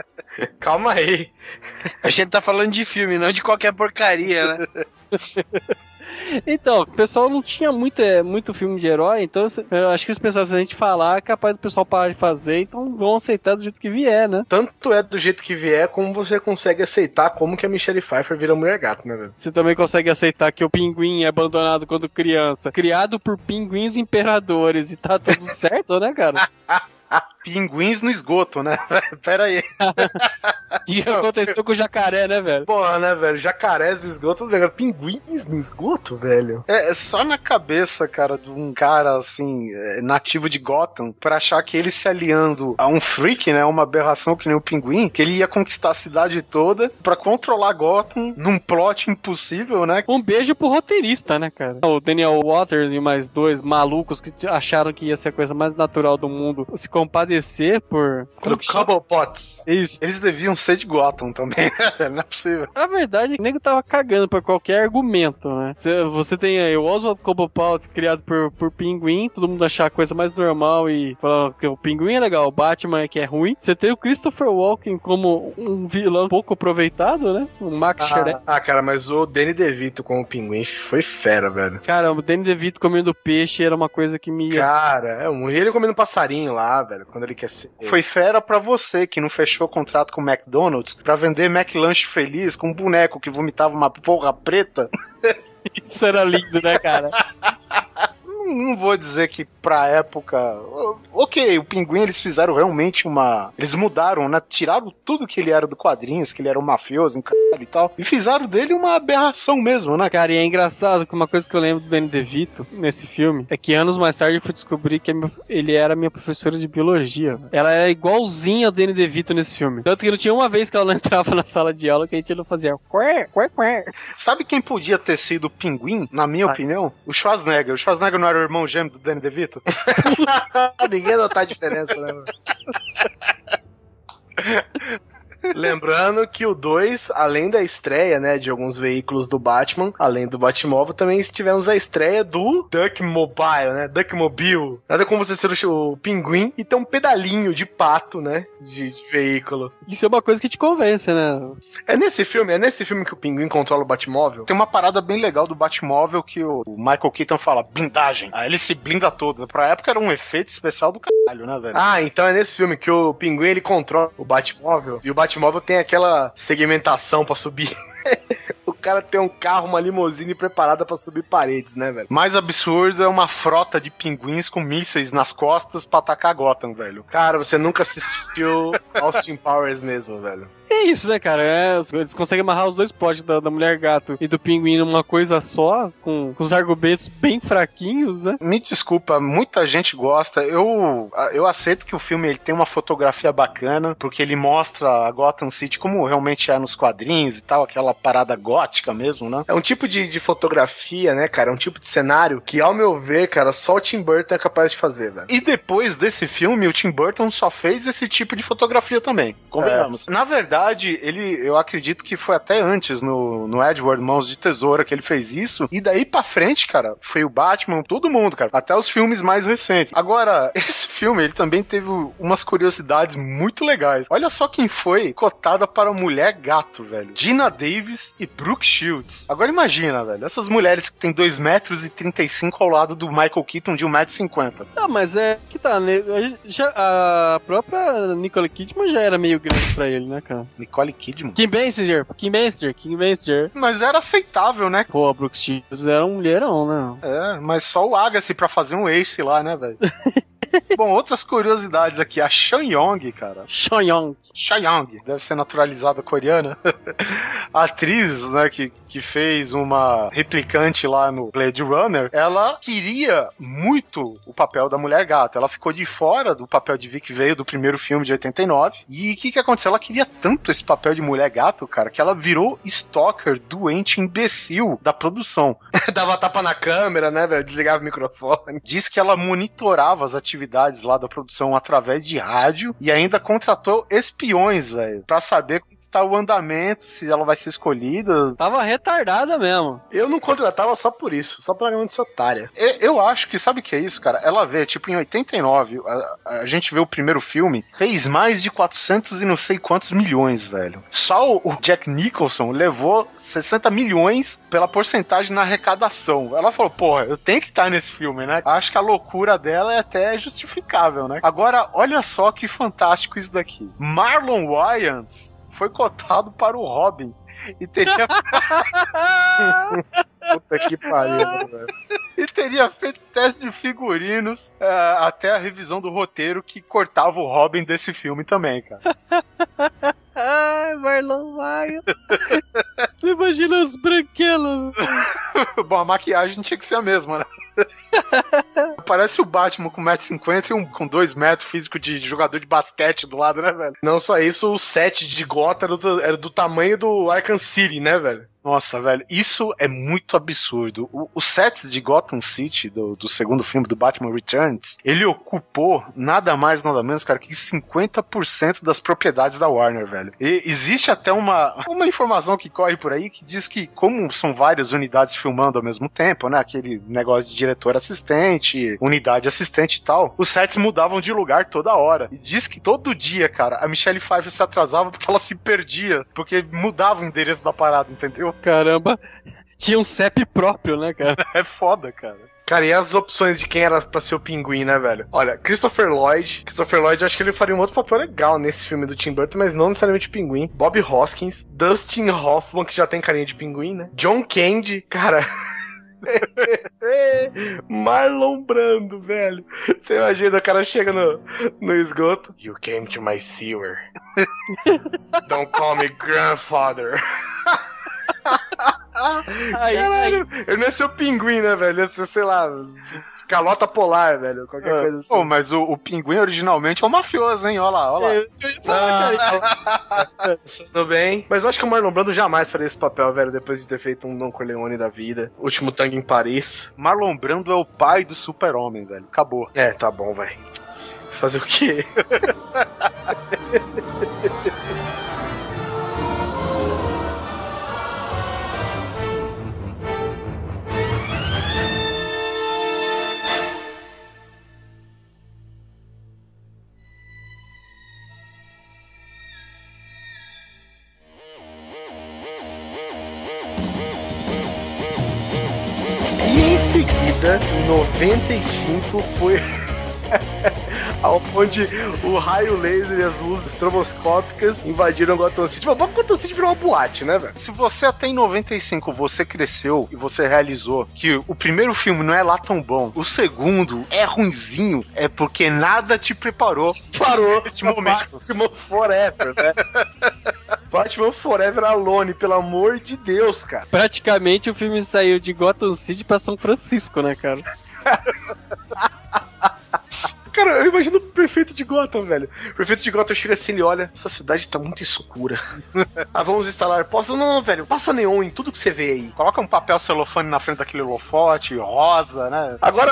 C: Calma aí.
E: A gente tá falando de filme, não de qualquer porcaria, né?
B: Então, o pessoal não tinha muito, é, muito filme de herói, então eu acho que eles pensavam, se a gente falar, é capaz do pessoal parar de fazer, então vão aceitar do jeito que vier, né?
C: Tanto é do jeito que vier, como você consegue aceitar como que a Michelle Pfeiffer vira mulher gato, né, velho?
B: Você também consegue aceitar que o pinguim é abandonado quando criança, criado por pinguins imperadores e tá tudo certo, né, cara?
D: Pinguins no esgoto, né? Pera aí.
B: O que aconteceu com o jacaré, né, velho?
C: Porra, né, velho? Jacarés no esgoto, velho. Pinguins no esgoto, velho.
D: É é só na cabeça, cara, de um cara assim, é, nativo de Gotham, pra achar que ele se aliando a um freak, né? Uma aberração que nem o pinguim, que ele ia conquistar a cidade toda pra controlar Gotham num plot impossível, né?
B: Um beijo pro roteirista, né, cara? O Daniel Waters e mais dois malucos que acharam que ia ser a coisa mais natural do mundo se compadecer por.
C: Pelo? Cobblepots.
B: Isso.
D: Eles deviam ser de Gotham também, não é possível.
B: Na verdade, o nego tava cagando pra qualquer argumento, né? Você, você tem aí o Oswald Cobblepot criado por, por pinguim, todo mundo achar a coisa mais normal e falar que o pinguim é legal, o Batman é que é ruim. Você tem o Christopher Walken como um vilão pouco aproveitado, né? O Max Schreck.
C: Ah, ah, cara, mas o Danny DeVito com o pinguim foi fera, velho.
B: Cara, o Danny DeVito comendo peixe era uma coisa que me...
C: Cara, é um ele comendo passarinho lá, velho, quando ele quer ser.
D: Foi fera pra você que não fechou contrato com o McDonald's pra vender McLanche feliz com um boneco que vomitava uma porra preta.
B: Isso era lindo, né, cara?
D: Não, vou dizer que pra época. Ok, o pinguim eles fizeram realmente uma. Eles mudaram, né? Tiraram tudo que ele era do quadrinhos, que ele era um mafioso, um e tal. E fizeram dele uma aberração mesmo, né?
B: Cara, e é engraçado que uma coisa que eu lembro do Danny DeVito nesse filme é que anos mais tarde eu fui descobrir que minha- ele era minha professora de biologia. Ela era igualzinha ao Danny DeVito nesse filme. Tanto que não tinha uma vez que ela não entrava na sala de aula que a gente não fazia quê, quê, quê.
D: Sabe quem podia ter sido o pinguim, na minha opinião? O Schwarzenegger. O Schwarzenegger não era o irmão gêmeo do Danny DeVito?
C: Ninguém notar a diferença, né? Lembrando que o 2, além da estreia, né, de alguns veículos do Batman, além do Batmóvel, também tivemos a estreia do Duck Mobile, né? Duck Mobile. Nada como você ser o, pinguim e ter um pedalinho de pato, né? De, de veículo.
B: Isso é uma coisa que te convence, né?
C: É nesse filme, é nesse filme que o pinguim controla o Batmóvel?
D: Tem uma parada bem legal do Batmóvel que o Michael Keaton fala, blindagem. Aí ele se blinda todo. Pra época era um efeito especial do caralho, né, velho?
C: Ah, então é nesse filme que o pinguim ele controla o Batmóvel e o Batmóvel tem aquela segmentação pra subir. o cara tem um carro, uma limusine preparada pra subir paredes, né, velho?
D: Mais absurdo é uma frota de pinguins com mísseis nas costas pra atacar Gotham, velho.
C: Cara, você nunca assistiu Austin Powers mesmo, velho.
B: É isso, né, cara? É, eles conseguem amarrar os dois potes da, da mulher gato e do pinguim numa coisa só, com, com os argumentos bem fraquinhos, né?
D: Me desculpa, muita gente gosta. Eu, eu aceito que o filme ele tem uma fotografia bacana, porque ele mostra a Gotham City como realmente é nos quadrinhos e tal, aquela parada gótica mesmo, né?
C: É um tipo de, de fotografia, né, cara? É um tipo de cenário que, ao meu ver, cara, só o Tim Burton é capaz de fazer, velho.
D: E depois desse filme, o Tim Burton só fez esse tipo de fotografia também. Convenhamos. Na verdade, verdade, ele, eu acredito que foi até antes no, no Edward Mãos de Tesoura que ele fez isso. E daí pra frente, cara, foi o Batman, todo mundo, cara. Até os filmes mais recentes. Agora, esse filme, ele também teve umas curiosidades muito legais. Olha só quem foi cotada para Mulher Gato, velho. Gina Davis e Brooke Shields. Agora imagina, velho. Essas mulheres que tem 2 metros e 35 ao lado do Michael Keaton de 1,50m.
B: Não, mas é que tá, né? Já, a própria Nicole Kidman já era meio grande pra ele, né, cara?
D: Nicole Kidman.
B: Kim Basinger, Kim Basinger, Kim Basinger.
D: Mas era aceitável, né?
B: Pô, a Brooke Shields era um mulherão, né?
D: É, mas só o Agassi pra fazer um ace lá, né, velho? Bom, outras curiosidades aqui. A Shan Yong, cara.
B: Sean Young.
D: Shan Yong, deve ser naturalizada coreana. a atriz, né, que, que fez uma replicante lá no Blade Runner, ela queria muito o papel da Mulher Gata. Ela ficou de fora do papel de Vic veio do primeiro filme de 89. E o que que aconteceu? Ela queria tanto esse papel de Mulher Gato, cara, que ela virou stalker, doente, imbecil da produção.
C: Dava tapa na câmera, né, velho? Desligava o microfone.
D: Diz que ela monitorava as atividades lá da produção através de rádio e ainda contratou espiões, velho, pra saber tá o andamento, se ela vai ser escolhida.
B: Tava retardada mesmo.
C: Eu não contratava só por isso, só pra ser otária.
D: E- Eu acho que, sabe o que é isso, cara? Ela vê, tipo, em 89, a, a gente vê o primeiro filme, fez mais de 400 e não sei quantos milhões, velho. Só o, o Jack Nicholson levou 60 milhões pela porcentagem na arrecadação. Ela falou, porra, eu tenho que estar nesse filme, né? Acho que a loucura dela é até justificável, né? Agora, olha só que fantástico isso daqui. Marlon Wayans foi cotado para o Robin e teria
C: Puta que pariu, velho.
D: e teria feito teste de figurinos é, até a revisão do roteiro que cortava o Robin desse filme também, cara.
B: Ai, Marlon Wayans. Imagina os branquelos.
D: Bom, a maquiagem tinha que ser a mesma, né? Parece o Batman com 1,50m e um com 2 metros físico de jogador de basquete do lado, né, velho?
C: Não só isso, o set de Gotham era do, era do tamanho do Arkham City, né, velho?
D: Nossa, velho, isso é muito absurdo. O, o set de Gotham City, do, do segundo filme do Batman Returns, ele ocupou nada mais, nada menos, cara, que 50% das propriedades da Warner, velho. E existe até uma, uma informação que corre por aí que diz que, como são várias unidades filmando ao mesmo tempo, né, aquele negócio de diretor assistente, unidade assistente e tal, os sets mudavam de lugar toda hora. E diz que todo dia, cara, a Michelle Pfeiffer se atrasava porque ela se perdia, porque mudava o endereço da parada, entendeu?
B: Caramba. Tinha um CEP próprio, né, cara?
D: É foda, cara.
C: Cara, e as opções de quem era pra ser o pinguim, né, velho? Olha, Christopher Lloyd. Christopher Lloyd, acho que ele faria um outro papel legal nesse filme do Tim Burton, mas não necessariamente pinguim. Bob Hoskins, Dustin Hoffman, que já tem carinha de pinguim, né? John Candy, cara. Marlon Brando, velho. Você imagina, o cara chega no, no esgoto. You came to my sewer. Don't call me grandfather. Caralho, ele não ia ser o pinguim, né, velho? Ia ser, sei lá, calota polar, velho. Qualquer coisa assim.
D: Pô, mas o, o pinguim originalmente é o mafioso, hein? Olha lá, olha lá.
B: eu, eu ia falar, cara.
C: Tudo bem. Mas eu acho que o Marlon Brando jamais faria esse papel, velho, depois de ter feito um Don Corleone da vida. Último tango em Paris.
D: Marlon Brando é o pai do super-homem, velho. Acabou.
C: É, tá bom, velho. Fazer o quê? 95, foi onde o raio laser e as luzes estroboscópicas invadiram Gotham City. Bom, Gotham City virou uma boate, né, velho?
D: Se você até em 95 você cresceu e você realizou que o primeiro filme não é lá tão bom, o segundo é ruinzinho, é porque nada te preparou.
C: Parou
D: Esse momento.
C: Batman Forever, né? Batman Forever Alone, pelo amor de Deus, cara.
B: Praticamente o filme saiu de Gotham City pra São Francisco, né, cara?
C: Cara, eu imagino o prefeito de Gotham, velho. O prefeito de Gotham chega assim e olha, essa cidade tá muito escura. ah, vamos instalar. Posso? Não, não, velho. Passa neon em tudo que você vê aí.
D: Coloca um papel celofane na frente daquele holofote, rosa, né?
C: Agora,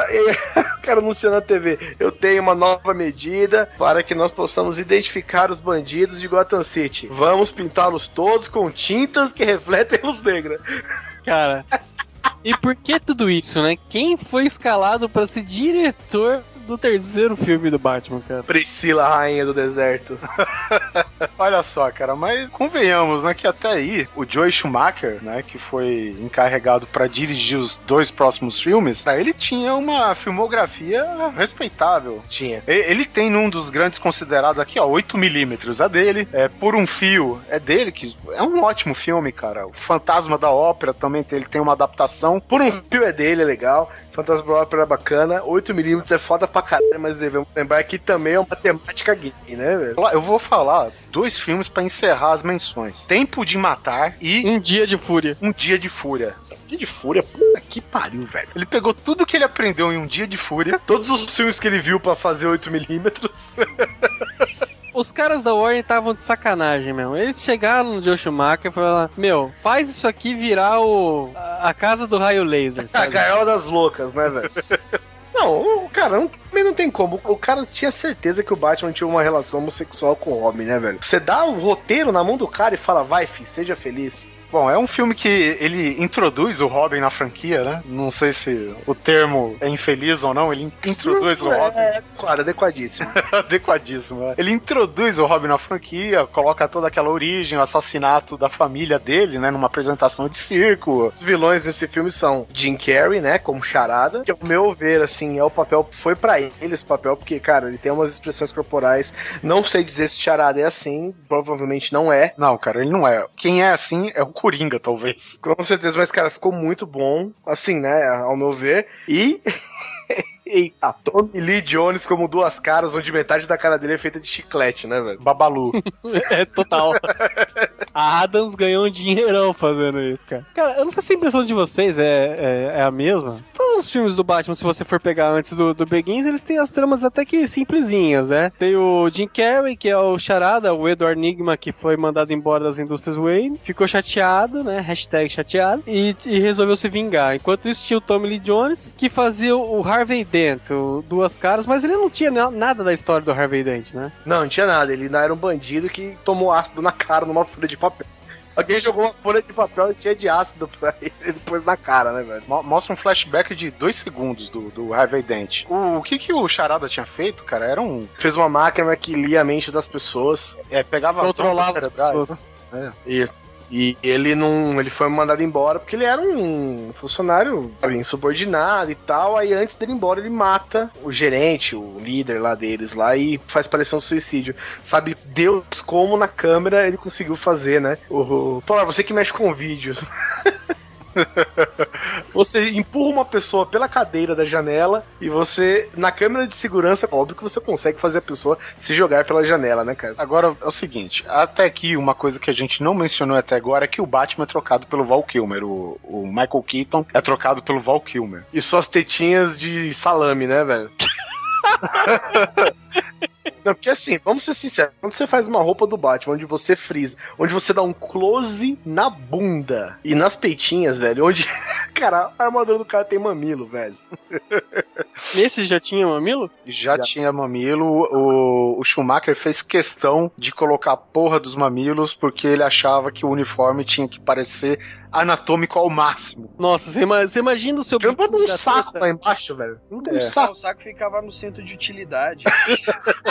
C: o cara anunciando na TV, eu tenho uma nova medida para que nós possamos identificar os bandidos de Gotham City. Vamos pintá-los todos com tintas que refletem luz negra.
B: Cara. E por que tudo isso, né? Quem foi escalado para ser diretor do terceiro filme do Batman, cara.
C: Priscila, rainha do deserto.
D: Olha só, cara, mas convenhamos, né, que até aí o Joey Schumacher, né, que foi encarregado para dirigir os dois próximos filmes, né, ele tinha uma filmografia respeitável.
C: Tinha.
D: Ele tem num dos grandes considerados aqui, ó, 8mm, é dele. É Por um Fio, é dele, que é um ótimo filme, cara. O Fantasma da Ópera também tem, ele tem uma adaptação.
C: Por um Fio é dele, é legal. Fantasma da Ópera é bacana. 8mm é foda pra caralho, mas devemos lembrar que também é uma temática gay, né, velho?
D: Eu vou falar dois filmes para encerrar as menções: Tempo de Matar e
B: Um Dia de Fúria.
D: Um Dia de Fúria.
C: Dia de Fúria, puta que pariu, velho.
D: Ele pegou tudo que ele aprendeu em Um Dia de Fúria,
C: todos os filmes que ele viu para fazer 8mm.
B: Os caras da Warner estavam de sacanagem mesmo. Eles chegaram no Joe Schumacher e falaram: Meu, faz isso aqui virar o. a casa do raio laser.
C: A gaiola das loucas, né, velho? Não, o cara não, também não tem como. O cara tinha certeza que o Batman tinha uma relação homossexual com o Robin, né, velho? Você dá o roteiro na mão do cara e fala, vai, fi, seja feliz.
D: Bom, é um filme que ele introduz o Robin na franquia, né? Não sei se o termo é infeliz ou não, ele introduz o Robin.
C: É, adequado, adequadíssimo.
D: adequadíssimo, é. Ele introduz o Robin na franquia, coloca toda aquela origem, o assassinato da família dele, né? Numa apresentação de circo.
C: Os vilões desse filme são Jim Carrey, né? Como charada. Que, ao meu ver, assim, é o papel. Foi para ele esse papel, porque, cara, ele tem umas expressões corporais. Não sei dizer se charada é assim, provavelmente não é.
D: Não, cara, ele não é. Quem é assim é o Coringa, talvez.
C: Com certeza, mas, cara, ficou muito bom, assim, né, ao meu ver. E. Eita, Tommy Lee Jones como duas caras, onde metade da cara dele é feita de chiclete, né, velho?
D: Babalu.
B: é, total. a Adams ganhou um dinheirão fazendo isso, cara. Cara, eu não sei se a impressão de vocês é, é, é, a mesma. Todos os filmes do Batman, se você for pegar antes do, do Begins, eles têm as tramas até que simplesinhas, né? Tem o Jim Carrey, que é o charada, o Edward Nigma, que foi mandado embora das indústrias Wayne, ficou chateado, né? Hashtag chateado, e, e resolveu se vingar. Enquanto isso, tinha o Tommy Lee Jones, que fazia o Harvey Dent, o Duas Caras, mas ele não tinha nada da história do Harvey Dent, né?
C: Não, não tinha nada. Ele era um bandido que tomou ácido na cara numa folha de papel. Alguém jogou uma folha de papel cheia de ácido pra ele depois na cara, né, velho?
D: Mostra um flashback de dois segundos do, do Harvey Dent. O, o que que o Charada tinha feito, cara? Era um...
C: Fez uma máquina que lia a mente das pessoas.
D: É, pegava
B: Controlava as pessoas.
C: Né? É. Isso. E ele não. Ele foi mandado embora porque ele era um funcionário sabe, insubordinado e tal. Aí antes dele ir embora, ele mata o gerente, o líder lá deles lá, e faz parecer um suicídio. Sabe Deus como na câmera ele conseguiu fazer, né? O, Pô, você que mexe com vídeos. você empurra uma pessoa pela cadeira da janela e você, na câmera de segurança, óbvio que você consegue fazer a pessoa se jogar pela janela, né, cara?
D: Agora é o seguinte: até aqui, uma coisa que a gente não mencionou até agora é que o Batman é trocado pelo Val Kilmer. O, o Michael Keaton é trocado pelo Val Kilmer.
C: E suas tetinhas de salame, né, velho? Não, porque assim, vamos ser sinceros, quando você faz uma roupa do Batman onde você frisa, onde você dá um close na bunda e nas peitinhas, velho, onde. Cara, a armadura do cara tem mamilo, velho.
B: Nesse já tinha mamilo?
D: Já, já. tinha mamilo. O, o Schumacher fez questão de colocar a porra dos mamilos porque ele achava que o uniforme tinha que parecer anatômico ao máximo.
B: Nossa, você imagina o seu.
C: Tampa num saco lá embaixo, velho. Um
E: é. saco. O saco ficava no centro de utilidade.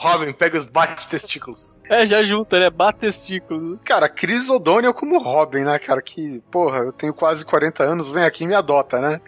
C: Robin, pega os bate-testículos.
B: É, já junta, né? Bate-testículos.
D: Cara, Chris O'Donnell como Robin, né, cara? Que, porra, eu tenho quase 40 anos, vem aqui e me adota, né?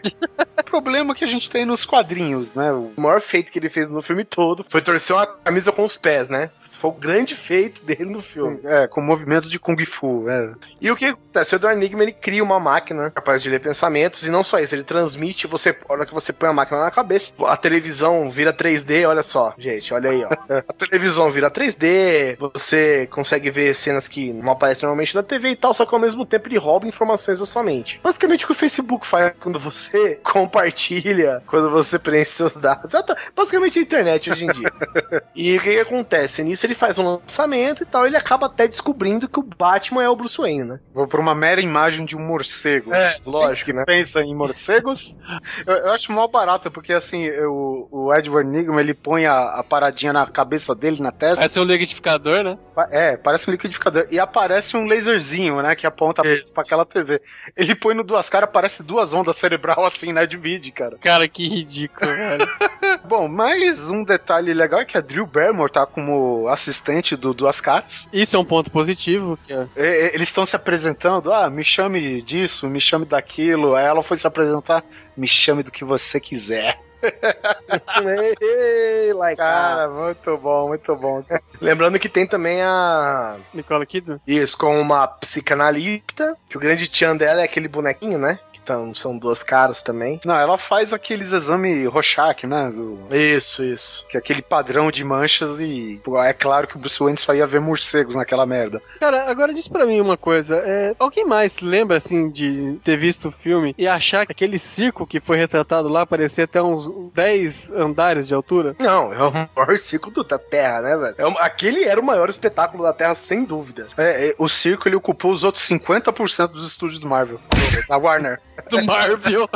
D: o problema que a gente tem nos quadrinhos, né?
C: O maior feito que ele fez no filme todo foi torcer uma camisa com os pés, né? Foi o grande feito dele no filme.
D: Sim, é, com movimentos de Kung Fu, é.
C: E o que acontece? O Edward Enigma, ele cria uma máquina capaz de ler pensamentos, e não só isso, ele transmite, você, a hora que você põe a máquina na cabeça, a televisão vira 3D, olha só, gente. Olha aí, ó. A televisão vira 3D, você consegue ver cenas que não aparecem normalmente na TV e tal, só que ao mesmo tempo ele rouba informações da sua mente. Basicamente o que o Facebook faz quando você compartilha, quando você preenche seus dados. Basicamente a internet hoje em dia. e o que, que acontece? Nisso ele faz um lançamento e tal, ele acaba até descobrindo que o Batman é o Bruce Wayne, né?
D: Vou por uma mera imagem de um morcego.
C: É, lógico,
D: que
C: né?
D: pensa em morcegos. eu, eu acho mal barato, porque assim, eu- o Edward Nigma, ele põe a, a paradinha na cabeça dele, na testa.
B: Parece um liquidificador, né?
D: É, parece um liquidificador. E aparece um laserzinho, né? Que aponta
C: Isso.
D: pra aquela TV. Ele põe no duas caras, parece duas ondas cerebral assim, né? Divide, cara.
B: Cara, que ridículo, velho.
D: Bom, mais um detalhe legal é que a Drew Barrymore tá como assistente do Duas Caras.
B: Isso é um ponto positivo. Que é...
D: E- Eles estão se apresentando, ah, me chame disso, me chame daquilo. Aí ela foi se apresentar, me chame do que você quiser.
C: Ei, like
D: Cara, muito bom, muito bom.
C: Lembrando que tem também a.
B: Nicole Kidman?
C: Isso, com uma psicanalista, que o grande tchan dela é aquele bonequinho, né? Tão, são duas caras também.
D: Não, ela faz aqueles exame Rorschach, né? do-
C: Isso, isso.
D: que é aquele padrão de manchas e pô, é claro que o Bruce Wayne só ia ver morcegos naquela merda.
B: Cara, agora diz pra mim uma coisa. É, alguém mais lembra, assim, de ter visto o filme e achar que aquele circo que foi retratado lá parecia até uns 10 andares de altura?
C: Não, é o maior círculo da Terra, né, velho? É um- aquele era o maior espetáculo da Terra, sem dúvida.
D: É, é, o circo ele ocupou os outros 50% dos estúdios do Marvel, da Warner.
B: Do Marvel.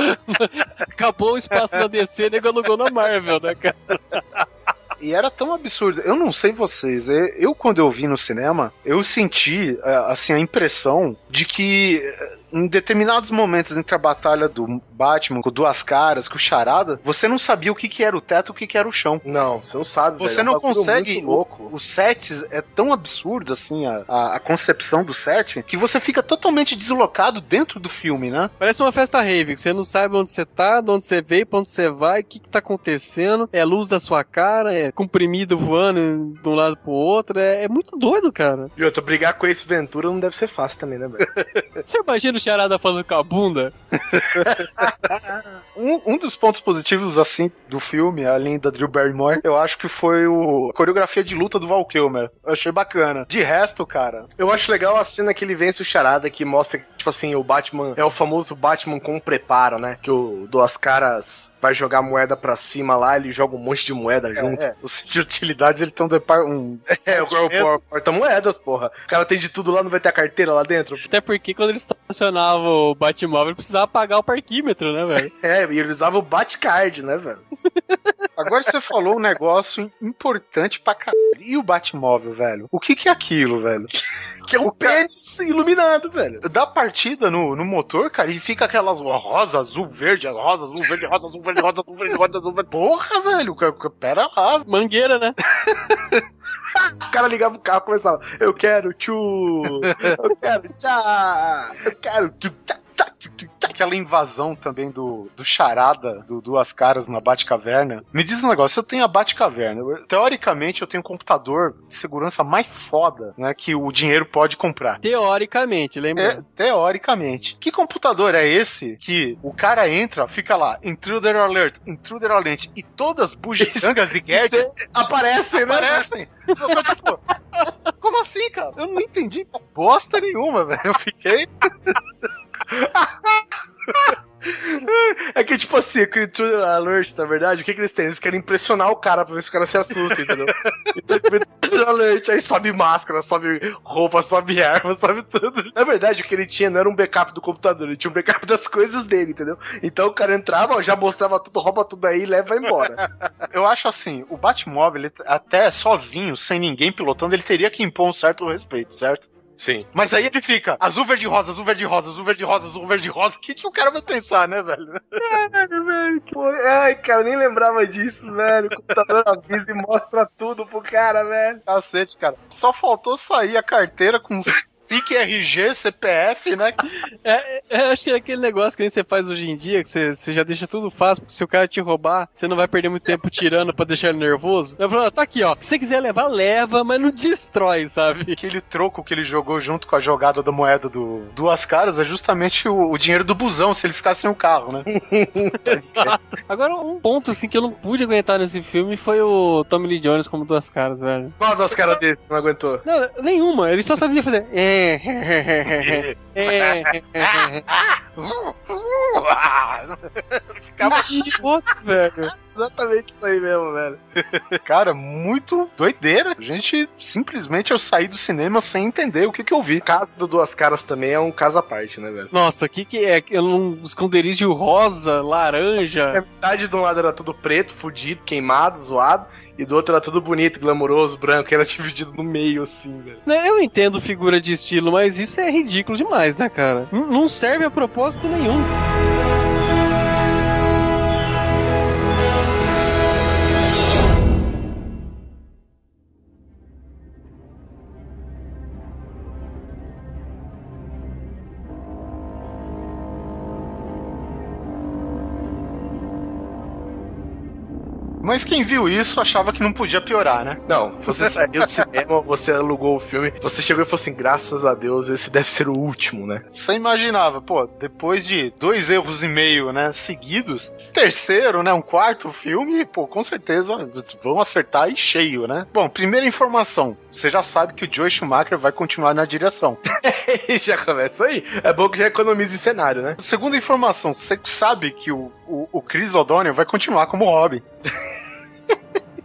B: Acabou o espaço da DC, nego alugou na Marvel, né, cara?
D: E era tão absurdo. Eu não sei vocês, é, eu quando eu vi no cinema, eu senti é, assim a impressão de que em determinados momentos entre a batalha do Batman com duas caras, com o Charada, você não sabia o que, que era o teto, o que, que era o chão.
C: Não, você não sabe,
D: Você
C: velho. É
D: não consegue.
C: louco.
D: Os sets é tão absurdo assim a, a, a concepção do set que você fica totalmente deslocado dentro do filme, né?
B: Parece uma festa rave, que você não sabe onde você tá, de onde você veio, pra onde você vai, o que, que tá acontecendo. É luz da sua cara, é comprimido voando de um lado pro outro. É, é muito doido, cara.
C: E outra, brigar com esse Ventura não deve ser fácil também, né, velho?
B: Você imagina o Charada falando com a bunda?
D: Um, um dos pontos positivos, assim, do filme, além da Drew Barrymore, eu acho que foi o, a coreografia de luta do Val Kilmer. Eu achei bacana. De resto, cara,
C: Eu acho legal a cena que ele vence o Charada, que mostra tipo assim, o Batman é o famoso Batman com preparo, né? Que o Duas Caras vai jogar moeda pra cima lá, ele joga um monte de moeda junto.
D: é, os de utilidades, eles estão um...
C: É, o, o, o porta-moedas, porra. O cara tem de tudo lá, não vai ter a carteira lá dentro.
B: Até porque quando ele estacionava o Batmóvel, ele precisava pagar o parquímetro, né, velho?
C: É, e ele usava o Batcard, né, velho?
D: Agora você falou um negócio importante pra caralho. E o Batmóvel, velho? O que que é aquilo, velho?
C: Que é um pênis iluminado, velho.
D: Dá partida no, no motor, cara, e fica aquelas rosa, azul, verde, rosa, azul, verde, rosa, azul, verde, rosa, azul, verde, rosa, azul, verde. Porra, velho, pera lá.
B: Mangueira, né?
C: O cara ligava o carro e começava, eu quero tchu, eu quero tchá, eu quero tchu, tchá,
D: Aquela invasão também do, do charada, do Duas Caras na Batcaverna. Me diz um negócio, eu tenho a Batcaverna. eu- Teoricamente, eu tenho um computador de segurança mais foda, né, que o dinheiro pode comprar.
B: Teoricamente,
D: É,
B: lembra?
D: teoricamente. Que computador é esse que o cara entra, fica lá, intruder alert, intruder alert, e todas as bugigangas e gadgets
C: Aparecem, né?
D: aparecem? Eu tipo, como assim, cara? Eu não entendi bosta nenhuma, velho. Eu fiquei.
C: É que, tipo assim, que o Intruder Alert, na verdade, o que, que eles têm? Eles querem impressionar o cara pra ver se o cara se assusta, entendeu? Então, tipo, Intruder Alert, aí sobe máscara, sobe roupa, sobe arma, sobe tudo. Na verdade, o que ele tinha não era um backup do computador, ele tinha um backup das coisas dele, entendeu? Então o cara entrava, já mostrava tudo, rouba tudo aí leva e vai embora.
D: Eu acho assim, o Batmóvel, ele, até sozinho, sem ninguém pilotando, ele teria que impor um certo respeito, certo?
C: Sim.
D: Mas aí ele fica azul, verde, rosa, azul, verde, rosa, azul, verde, rosa, azul, verde, rosa. O que, que o cara vai pensar, né, velho?
C: velho, que. Ai, cara, eu nem lembrava disso, velho. O computador avisa e mostra tudo pro cara, velho.
D: Cacete, cara. Só faltou sair a carteira com FIC, RG, CPF, né?
B: É, é, acho que é aquele negócio que nem você faz hoje em dia, que você, você já deixa tudo fácil, porque se o cara te roubar, você não vai perder muito tempo tirando pra deixar ele nervoso. Eu falo, tá aqui, ó. Se você quiser levar, leva, mas não destrói, sabe?
D: Aquele troco que ele jogou junto com a jogada da moeda do Duas Caras é justamente o, o dinheiro do busão, se ele ficasse sem o carro, né?
B: Exato. Agora, um ponto, assim, que eu não pude aguentar nesse filme foi o Tommy Lee Jones como duas caras, velho.
C: Qual das caras desse não aguentou?
B: Não, nenhuma. Ele só sabia fazer. É,
D: Ficava
B: Idiota, velho.
C: Exatamente isso aí mesmo, velho.
D: Cara, muito doideira. A gente simplesmente eu saí do cinema sem entender o que que eu vi.
C: O caso do Duas Caras também é um caso à parte, né, velho?
B: Nossa, o que que é? É um esconderijo rosa, laranja.
C: A metade de um lado era tudo preto, fudido, queimado, zoado, e do outro era tudo bonito, glamouroso, branco, e era dividido no meio, assim, velho.
B: Né, Eu entendo figura de estilo, mas isso é ridículo demais, né, cara? Não serve a propósito nenhum.
D: Mas quem viu isso achava que não podia piorar, né?
C: Não, você saiu do cinema, você alugou o filme, você chegou e falou assim: graças a Deus, esse deve ser o último, né?
D: Você imaginava, pô, depois de dois erros e meio, né, seguidos, terceiro, né, um quarto filme, pô, com certeza vão acertar e cheio, né? Bom, primeira informação, você já sabe que o Joe Schumacher vai continuar na direção.
C: já começa aí. É bom que já economiza em cenário, né?
D: Segunda informação, você sabe que o, o, o Chris O'Donnell vai continuar como Robin.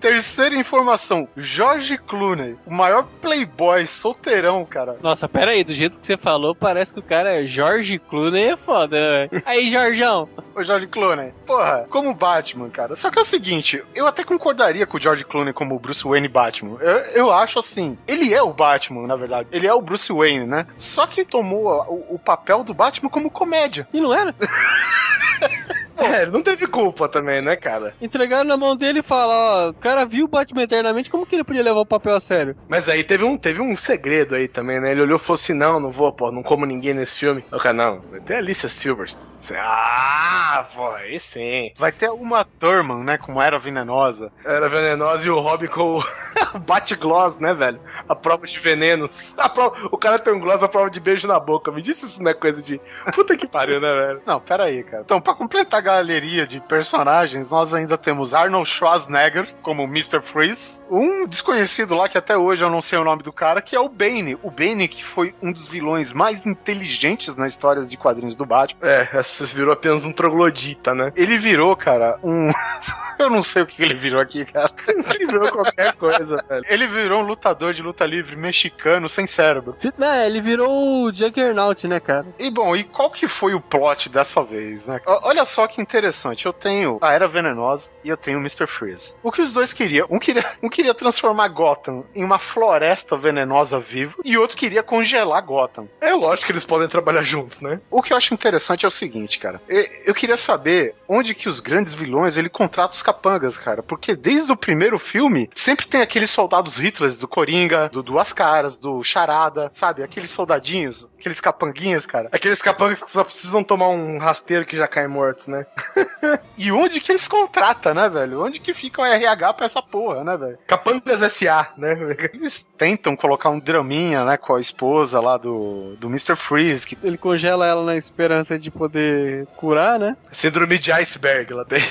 D: Terceira informação, George Clooney, o maior playboy solteirão, cara.
B: Nossa, pera aí, do jeito que você falou, parece que o cara é George Clooney, é foda, né? velho? Aí, Jorjão.
D: O George Clooney. Porra, como Batman, cara. Só que é o seguinte, eu até concordaria com o George Clooney como o Bruce Wayne Batman. Eu, eu acho assim, ele é o Batman, na verdade. Ele é o Bruce Wayne, né? Só que tomou o, o papel do Batman como comédia.
B: E não era?
C: É, ele não teve culpa também, né, cara?
B: Entregaram na mão dele e falaram, ó, o cara viu o Batman eternamente, como que ele podia levar o papel a sério?
C: Mas aí teve um, teve um segredo aí também, né? Ele olhou e falou assim: não, não vou, pô, não como ninguém nesse filme. O cara, não, vai ter a Alicia Silverstone. Ah, pô, aí sim.
D: Vai ter uma Thurman, né, com era venenosa.
C: Era venenosa e o Robin com o bate-gloss, né, velho? A prova de venenos. A prova... O cara tem um gloss, a prova de beijo na boca. Me disse isso não é coisa de. Puta que pariu, né, velho?
D: Não, pera aí, cara. Então, pra completar galeria de personagens, nós ainda temos Arnold Schwarzenegger como Mr. Freeze, um desconhecido lá que até hoje eu não sei o nome do cara, que é o Bane. O Bane que foi um dos vilões mais inteligentes na história de quadrinhos do Batman.
C: É, essa virou apenas um troglodita, né?
D: Ele virou, cara, um. eu não sei o que ele virou aqui, cara.
C: Ele virou qualquer coisa, velho.
D: Ele virou um lutador de luta livre mexicano sem cérebro.
B: Né, ele virou o Juggernaut, né, cara?
D: E bom, e qual que foi o plot dessa vez, né? Olha só que interessante. Eu tenho a Era Venenosa e eu tenho o Mr. Freeze. O que os dois queriam? Um queria, um queria transformar Gotham em uma floresta venenosa viva e outro queria congelar Gotham.
C: É lógico que eles podem trabalhar juntos, né?
D: O que eu acho interessante é o seguinte, cara. Eu queria saber onde que os grandes vilões ele contratam os capangas, cara. Porque desde o primeiro filme sempre tem aqueles soldados Hitlers do Coringa, do Duas Caras, do Charada, sabe? Aqueles soldadinhos, aqueles capanguinhas, cara.
C: Aqueles capangas que só precisam tomar um rasteiro que já caem mortos, né?
D: E onde que eles contratam, né, velho? Onde que fica o RH pra essa porra, né, velho?
C: Capangas SA, né?
D: Eles tentam colocar um draminha, né, com a esposa lá do, do Mr. Freeze, que
B: Ele congela ela na esperança de poder curar, né?
C: Síndrome de iceberg, ela tem.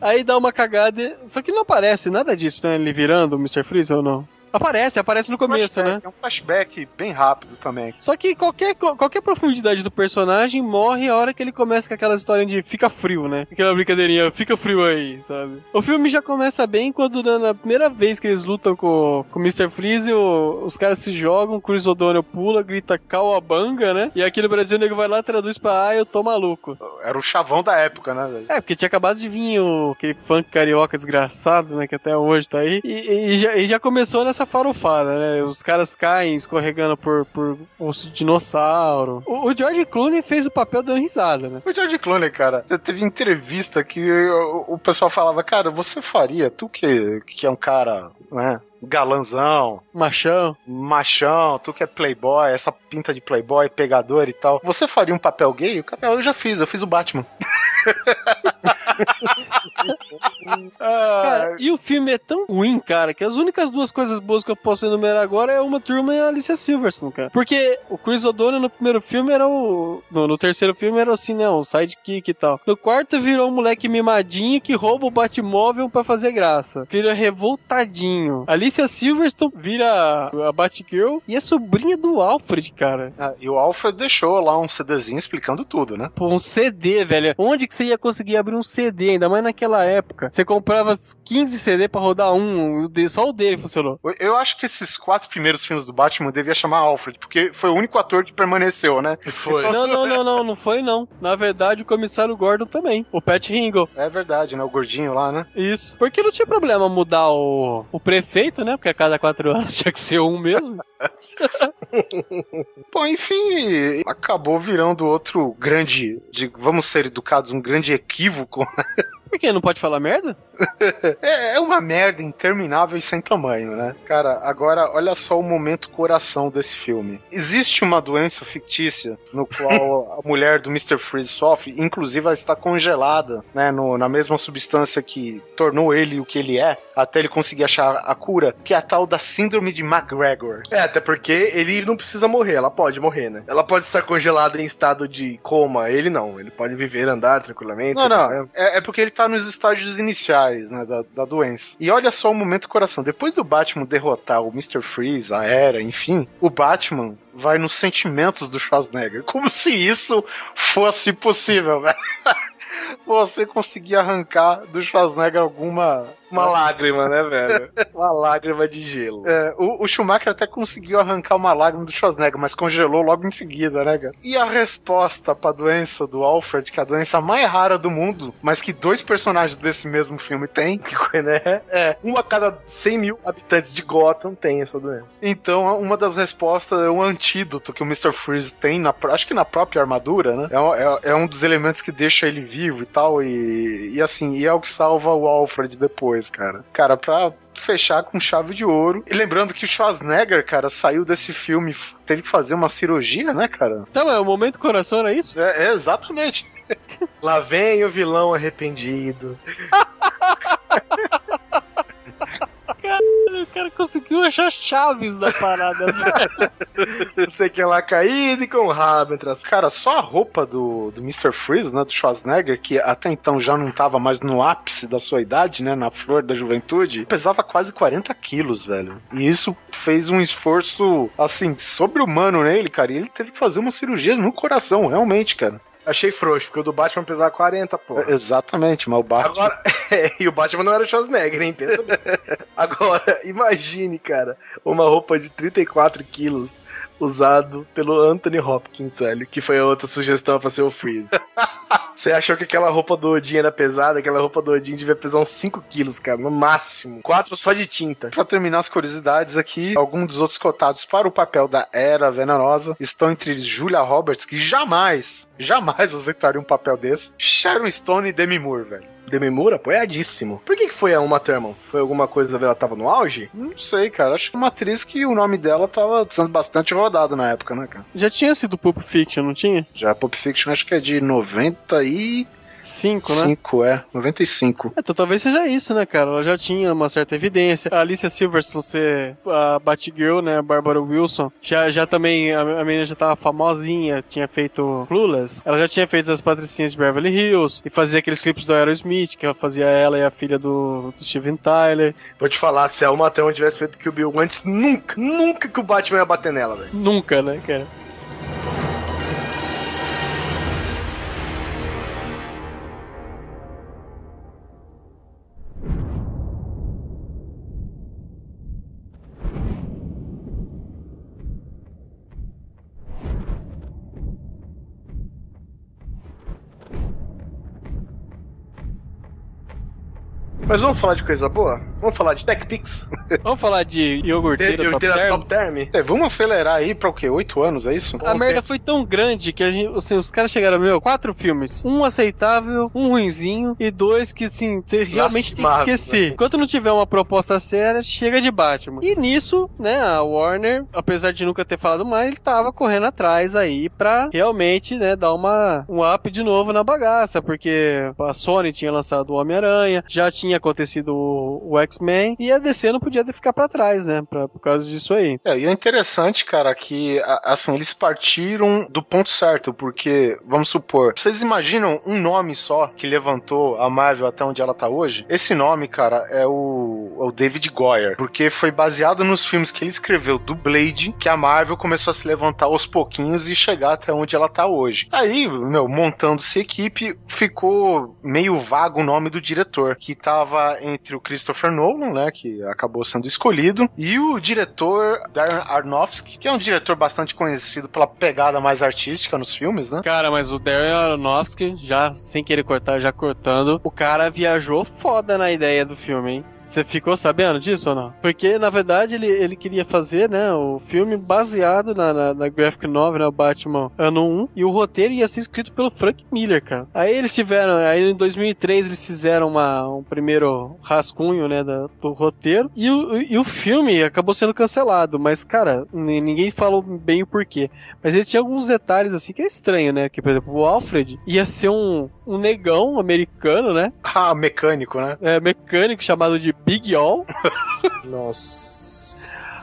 B: Aí dá uma cagada. Só que não aparece nada disso, né? Ele virando o Mr. Freeze ou não? Aparece, aparece no começo, né?
D: flashback, é um flashback bem rápido também.
B: Só que qualquer, qualquer profundidade do personagem morre a hora que ele começa com aquela história de fica frio, né? Aquela brincadeirinha, fica frio aí, sabe? O filme já começa bem quando na primeira vez que eles lutam com, com o Mr. Freeze, o- os caras se jogam, o Chris O'Donnell pula, grita Cauabanga, né? E aqui no Brasil o nego vai lá e traduz pra ah, eu tô maluco.
D: Era o chavão da época, né, velho?
B: É, porque tinha acabado de vir o, aquele funk carioca desgraçado, né? Que até hoje tá aí. E, e já, e já começou nessa essa farofada, né? Os caras caem escorregando por, por osso de dinossauro. O, o George Clooney fez o papel dando risada, né?
D: O George Clooney, cara, teve entrevista que o, o pessoal falava, cara, você faria, tu que, que é um cara, né, galanzão,
B: Machão.
D: machão, tu que é playboy, essa pinta de playboy, pegador e tal, você faria um papel gay? O cara, eu já fiz, eu fiz o Batman.
B: Cara, e o filme é tão ruim, cara, que as únicas duas coisas boas que eu posso enumerar agora é uma turma e a Alicia Silverstone, cara. Porque o Chris O'Donnell no primeiro filme era o. No, no terceiro filme era assim, né? O sidekick e tal. No quarto virou um moleque mimadinho que rouba o Batmóvel pra fazer graça. Vira revoltadinho. Alicia Silverstone vira a Batgirl e é sobrinha do Alfred, cara.
D: ah, e o Alfred deixou lá um CDzinho explicando tudo, né?
B: Pô, um CD, velho. Onde que você ia conseguir abrir um CD? Ainda mais naquela época. Você comprava 15 CD pra rodar um, só o dele funcionou.
D: Eu- acho que esses quatro primeiros filmes do Batman devia chamar Alfred, porque foi o único ator que permaneceu, né?
C: Foi.
B: Não, não, não, não, não foi não. Na verdade, o comissário Gordon também. O Pat Ringo.
D: É verdade, né? O gordinho lá, né?
B: Isso. Porque não tinha problema mudar o, o prefeito, né? Porque a cada quatro anos tinha que ser um mesmo.
D: Bom, enfim, acabou virando outro grande, de- vamos ser educados, um grande equívoco.
B: Por que? Não pode falar merda?
D: É, é uma merda interminável e sem tamanho, né? Cara, agora olha só o momento coração desse filme. Existe uma doença fictícia no qual a mulher do Mr. Freeze sofre, inclusive ela está congelada, né? no- na mesma substância que tornou ele o que ele é, até ele conseguir achar a cura, que é a tal da Síndrome de McGregor.
C: É, até porque ele não precisa morrer, ela pode morrer, né? Ela pode estar congelada em estado de coma, ele não. Ele pode viver, andar tranquilamente.
D: Não, não. É, é porque ele tá nos estágios iniciais, né, da, da doença. E olha só o momento coração. Depois do Batman derrotar o Mr. Freeze, a Era, enfim, o Batman vai nos sentimentos do Schwarzenegger. Como se isso fosse possível, velho. Você conseguir arrancar do Schwarzenegger alguma.
C: Uma lágrima, né, velho? Uma lágrima de gelo.
D: É, o, o Schumacher até conseguiu arrancar uma lágrima do Schwarzenegger, mas congelou logo em seguida, né, cara? E a resposta pra doença do Alfred, que é a doença mais rara do mundo, mas que dois personagens desse mesmo filme têm,
C: Que né? É, uma a cada 100 mil habitantes de Gotham tem essa doença.
D: Então, uma das respostas é um antídoto que o Mr. Freeze tem, na, acho que na própria armadura, né? É, um- é- é um dos elementos que deixa ele vivo e tal, e, e assim, e é o que salva o Alfred depois, cara. Cara, pra fechar com chave de ouro. E lembrando que o Schwarzenegger, cara, saiu desse filme, teve que fazer uma cirurgia, né, cara?
B: Então, é o momento coração era isso?
D: É, é, exatamente.
C: Lá vem o vilão arrependido.
B: O cara conseguiu achar chaves da parada.
C: Eu sei que lá caído e com o rabo entre as
D: Cara, só a roupa do, do Mr. Freeze, né, do Schwarzenegger, que até então já não tava mais no ápice da sua idade, né, na flor da juventude, pesava quase 40 quilos, velho. E isso fez um esforço, assim, sobre-humano nele, cara, e ele teve que fazer uma cirurgia no coração, realmente, cara.
C: Achei frouxo, porque o do Batman pesava 40, pô.
D: É, Exatamente, mas o Batman...
C: Agora, é, e o Batman não era o Schwarzenegger, hein? Pensa bem. Agora, imagine, cara, uma roupa de 34 quilos usado pelo Anthony Hopkins, velho, que foi a outra sugestão pra ser o Freeze. Você achou que aquela roupa do Odin era pesada? Aquela roupa do Odin devia pesar uns 5 quilos, cara, no máximo. Quatro só de tinta.
D: Pra terminar as curiosidades aqui, alguns dos outros cotados para o papel da Era Venenosa estão entre eles Julia Roberts, que jamais, jamais aceitaria um papel desse, Sharon Stone e Demi Moore, velho.
C: Demi Moore, apoiadíssimo. Por que, que foi a Uma Thurman? Foi alguma coisa dela tava no auge?
D: Não sei, cara. Acho que é uma atriz que o nome dela tava sendo bastante rodado na época, né, cara?
B: Já tinha sido Pulp Fiction, não tinha?
D: Já Pulp Fiction acho que é de 95,
B: Cinco, né?
D: é. 95.
B: É, Então talvez seja isso, né, cara? Ela já tinha uma certa evidência. A Alicia Silverstone ser a Batgirl, né? A Barbara Wilson. Já, já também, a, a menina já tava famosinha, tinha feito Clueless. Ela já tinha feito as Patricinhas de Beverly Hills e fazia aqueles clipes do Aerosmith, que ela fazia ela e a filha do, do Steven Tyler.
C: Vou te falar, se a Uma Thurman tivesse feito que o Bill antes, nunca, nunca que o Batman ia bater nela, velho.
B: Nunca, né, cara?
C: Mas vamos falar de coisa boa? Vamos falar de TechPix?
B: Vamos falar de iogurteira top
C: Iogurteira
B: term?
C: Top Term?
D: É, vamos acelerar aí pra o quê? Oito anos, é isso?
B: A merda foi tão grande que a gente, assim, os caras chegaram, meu, quatro filmes. Um aceitável, um ruinzinho e dois que, assim, você realmente tem que esquecer.
C: né?
B: Enquanto não tiver uma proposta séria, chega de Batman. E nisso, né, a Warner, apesar de nunca ter falado mais, ele tava correndo atrás aí pra realmente, né, dar uma, um up de novo na bagaça, porque a Sony tinha lançado o Homem-Aranha, já tinha acontecido o, o X-Men, e a DC não podia ficar pra trás, né, pra, por causa disso aí.
D: É, e é interessante, cara, que assim, eles partiram do ponto certo, porque, vamos supor, vocês imaginam um nome só que levantou a Marvel até onde ela tá hoje? Esse nome, cara, é o, é o David Goyer, porque foi baseado nos filmes que ele escreveu do Blade, que a Marvel começou a se levantar aos pouquinhos e chegar até onde ela tá hoje. Aí, meu, montando-se equipe, ficou meio vago o nome do diretor, que tava entre o Christopher Nolan, né, que acabou sendo escolhido, e o diretor Darren Aronofsky, que é um diretor bastante conhecido pela pegada mais artística nos filmes, né?
B: Cara, mas o Darren Aronofsky, já sem querer cortar, já cortando, o cara viajou foda na ideia do filme, hein? Você ficou sabendo disso ou não? Porque, na verdade, ele, ele queria fazer, né, o filme baseado na, na, na graphic novel, né, o Batman Ano 1, e o roteiro ia ser escrito pelo Frank Miller, cara. Aí eles tiveram, aí em 2003 eles fizeram uma, um primeiro rascunho, né, da- do roteiro, e o, e o filme acabou sendo cancelado, mas, cara, ni- ninguém falou bem o porquê. Mas ele tinha alguns detalhes assim que é estranho, né? Que, por exemplo, o Alfred ia ser um, um negão americano, né?
D: Ah, mecânico, né?
B: É, mecânico chamado de Big All.
C: Nossa.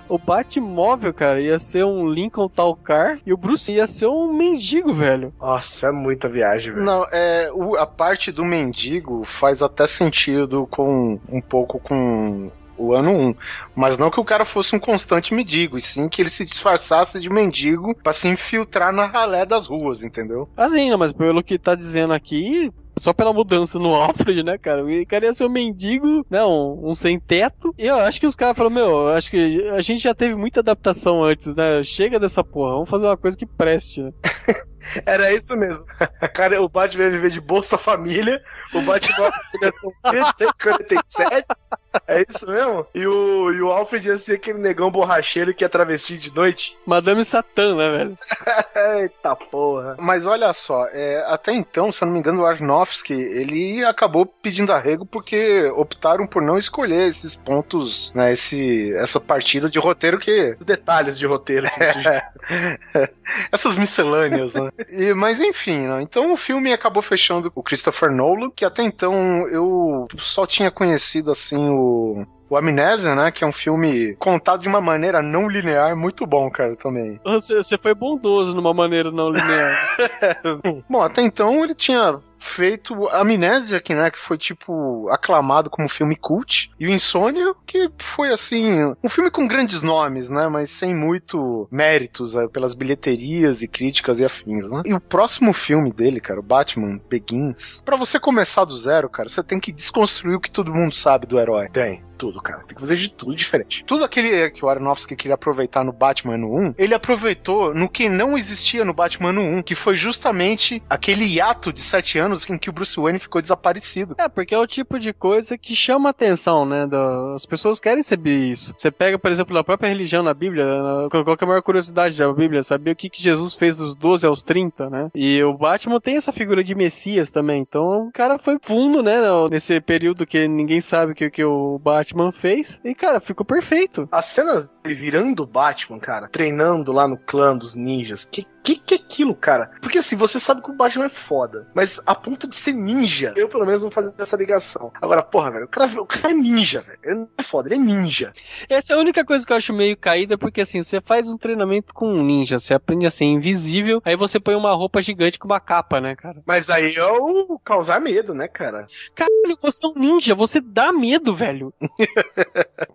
B: O Batmóvel, cara, ia ser um Lincoln Tal Car. E o Bruce ia ser um mendigo, velho.
C: Nossa, é muita viagem, velho.
D: Não, é, o- a parte do mendigo faz até sentido com um pouco com o ano 1. Mas não que o cara fosse um constante mendigo, e sim que ele se disfarçasse de mendigo pra se infiltrar na ralé das ruas, entendeu?
B: Assim, mas pelo que tá dizendo aqui. Só pela mudança no Alfred, né, cara? O cara ia ser um mendigo, né? Um, um sem teto. E eu acho que os caras falaram, meu, eu acho que a gente já teve muita adaptação antes, né? Chega dessa porra, vamos fazer uma coisa que preste, né?
C: Era isso mesmo. Cara, o Batman ia viver de Bolsa Família, o Batman ia ser um 147. É isso mesmo? E o, e o Alfred ia ser aquele negão borracheiro que ia travestir de noite.
B: Madame Satã, né, velho?
C: Eita porra.
D: Mas olha só, é, até então, se eu não me engano, o Aronofsky, ele acabou pedindo arrego porque optaram por não escolher esses pontos, né, esse, essa partida de roteiro que
C: Os detalhes de roteiro que isso
D: Essas miscelâneas, né? E- mas enfim, né? Então o filme acabou fechando o Christopher Nolan, que até então eu só tinha conhecido assim o. O Amnésia, né? Que é um filme contado de uma maneira não linear, muito bom, cara, também.
B: Você, você foi bondoso numa maneira não linear.
D: Bom, até então ele tinha feito Amnésia, que, né, que foi tipo aclamado como filme cult, e o Insônia, que foi assim, um filme com grandes nomes, né, mas sem muito méritos eh, pelas bilheterias e críticas e afins, né? E o próximo filme dele, cara, o Batman Begins, pra você começar do zero, cara, você tem que desconstruir o que todo mundo sabe do herói.
C: Tem, tudo, cara. Tem que fazer de tudo diferente.
D: Tudo aquele eh, que o Aronofsky queria aproveitar no Batman no 1, ele aproveitou no que não existia no Batman no 1, que foi justamente aquele hiato de sete anos em que o Bruce Wayne ficou desaparecido.
B: É, porque é o tipo de coisa que chama a atenção, né? da- As pessoas querem saber isso. Você pega, por exemplo, na própria religião, na Bíblia, na- qual que é a maior curiosidade da Bíblia? Saber o que, que Jesus fez dos 12 aos 30, né? E o Batman tem essa figura de Messias também. Então o cara foi fundo, né? Nesse período que ninguém sabe o que, que o Batman fez. E, cara, ficou perfeito.
C: As cenas dele virando o Batman, cara, treinando lá no clã dos ninjas, que que que é aquilo, cara? Porque assim, você sabe que o Batman é foda, mas a ponto de ser ninja, eu pelo menos vou fazer essa ligação. Agora, porra, velho, o cara, o cara é ninja, velho. Ele não é foda, ele é ninja.
B: Essa é a única coisa que eu acho meio caída, porque assim, você faz um treinamento com um ninja, você aprende a ser invisível, aí você põe uma roupa gigante com uma capa, né, cara?
C: Mas aí é o causar medo, né, cara?
B: Caralho, você é um ninja, você dá medo, velho.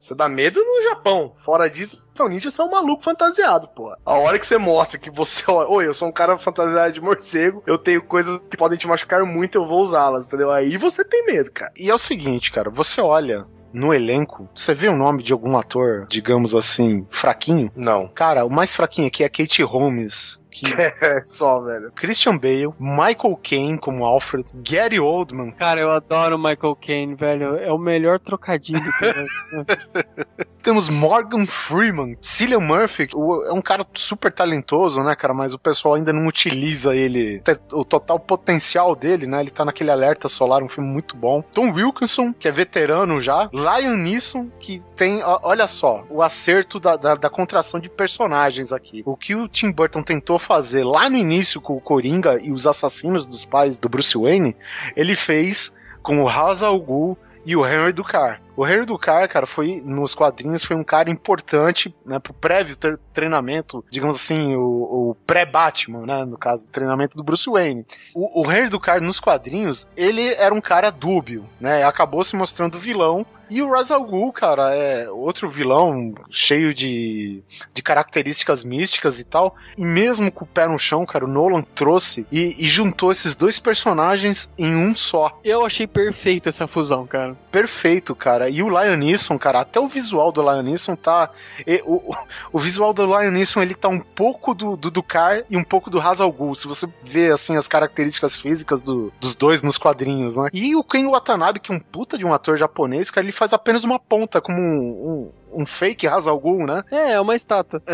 C: Você dá medo no Japão. Fora disso, são ninjas são um maluco fantasiado, porra. A hora que você mostra que você, oi, eu sou um cara fantasiado de morcego, eu tenho coisas que podem te machucar muito, eu vou usá-las, entendeu? Aí você tem medo, cara.
D: E é o seguinte, cara, você olha no elenco, você vê o nome de algum ator, digamos assim, fraquinho?
C: Não.
D: Cara, o mais fraquinho aqui é Kate Holmes, que
C: É só, velho.
D: Christian Bale, Michael Caine como Alfred, Gary Oldman,
B: Cara, eu adoro Michael Caine, velho. É o melhor trocadilho. Cara.
D: Temos Morgan Freeman, Cillian Murphy, o- é um cara super talentoso, né, cara? Mas o pessoal ainda não utiliza ele, o total potencial dele, né? Ele tá naquele Alerta Solar, um filme muito bom. Tom Wilkinson, que é veterano já. Liam Neeson, que tem, olha só, o acerto da, da, da contração de personagens aqui. O que o Tim Burton tentou fazer lá no início com o Coringa e os assassinos dos pais do Bruce Wayne, ele fez com o Ra's al Ghul e o Henry Ducar. O Henry Ducar, cara, foi nos quadrinhos foi um cara importante, né, pro prévio tre- treinamento, digamos assim, o, o pré-Batman, né, no caso, treinamento do Bruce Wayne. O, o Henry Ducar nos quadrinhos, ele era um cara dúbio, né, acabou se mostrando vilão. E o Ra's al Ghul, cara, é outro vilão cheio de, de características místicas e tal. E mesmo com o pé no chão, cara, o Nolan trouxe e, e juntou esses dois personagens em um só
B: Eu achei perfeito essa fusão, cara.
D: perfeito, cara. E o Lion Neeson, cara, até o visual do Lion Neeson tá. e- o, o- visual do Lion Neeson, ele tá um pouco do, do Ducar e um pouco do Hazal Ghul. Se você vê, assim, as características físicas do- dos dois nos quadrinhos, né? E o Ken Watanabe, que é um puta de um ator japonês, cara, ele faz apenas uma ponta, como um, um, um fake Hazal Ghul, né?
B: É, é uma estátua.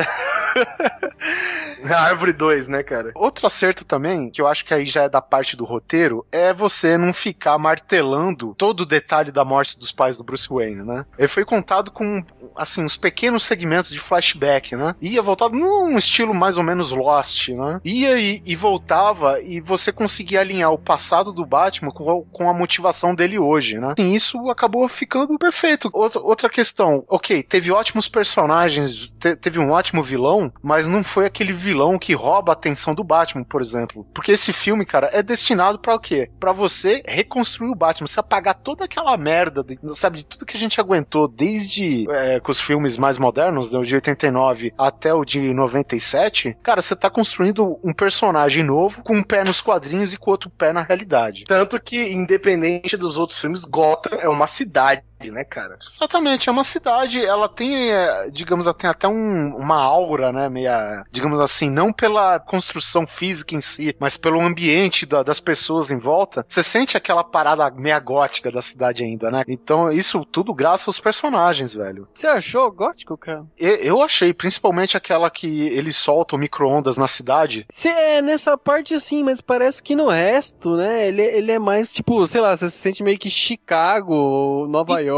C: A árvore 2, né, cara?
D: Outro acerto também, que eu acho que aí já é da parte do roteiro, é você não ficar martelando todo o detalhe da morte dos pais do Bruce Wayne, né? Ele foi contado com, assim, uns pequenos segmentos de flashback, né? Ia voltado num estilo mais ou menos Lost, né? Ia e, e voltava e você conseguia alinhar o passado do Batman com, a- com a motivação dele hoje, né? E isso acabou ficando perfeito. Outra, outra questão, ok, teve ótimos personagens, te- teve um ótimo vilão, mas não foi aquele vilão que rouba a atenção do Batman, por exemplo. Porque esse filme, cara, é destinado pra o quê? Pra você reconstruir o Batman, você apagar toda aquela merda, de- sabe, de tudo que a gente aguentou desde é, com os filmes mais modernos, né, o de 89 até o de 97. Cara, você tá construindo um personagem novo com um pé nos quadrinhos e com outro pé na realidade.
C: Tanto que, independente dos outros filmes, Gotham é uma cidade, né, cara?
D: Exatamente, é uma cidade, ela tem, é, digamos, ela tem até um- uma aura, né, meia, digamos assim, não pela construção física em si, mas pelo ambiente da- das pessoas em volta. Você sente aquela parada meia gótica da cidade ainda, né? Então, isso tudo graças aos personagens, velho.
B: Você achou gótico, cara?
D: E- Eu achei, principalmente aquela que eles soltam micro-ondas na cidade.
B: Cê é nessa parte sim, mas parece que no resto, né? Ele, ele é mais tipo, sei lá, você se sente meio que Chicago, Nova York.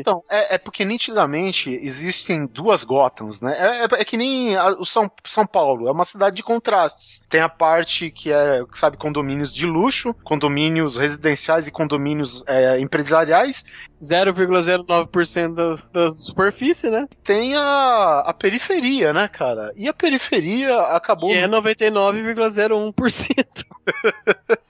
D: Então, é, é porque nitidamente existem duas Gothams, né? É, é- é que nem a- o São, São Paulo, é uma cidade de contrastes. Tem a parte que é, sabe, condomínios de luxo, condomínios residenciais e condomínios é, empresariais.
B: 0,09% da, da superfície, né?
D: Tem a, a periferia, né, cara? E a periferia acabou.
B: E é 99,01%.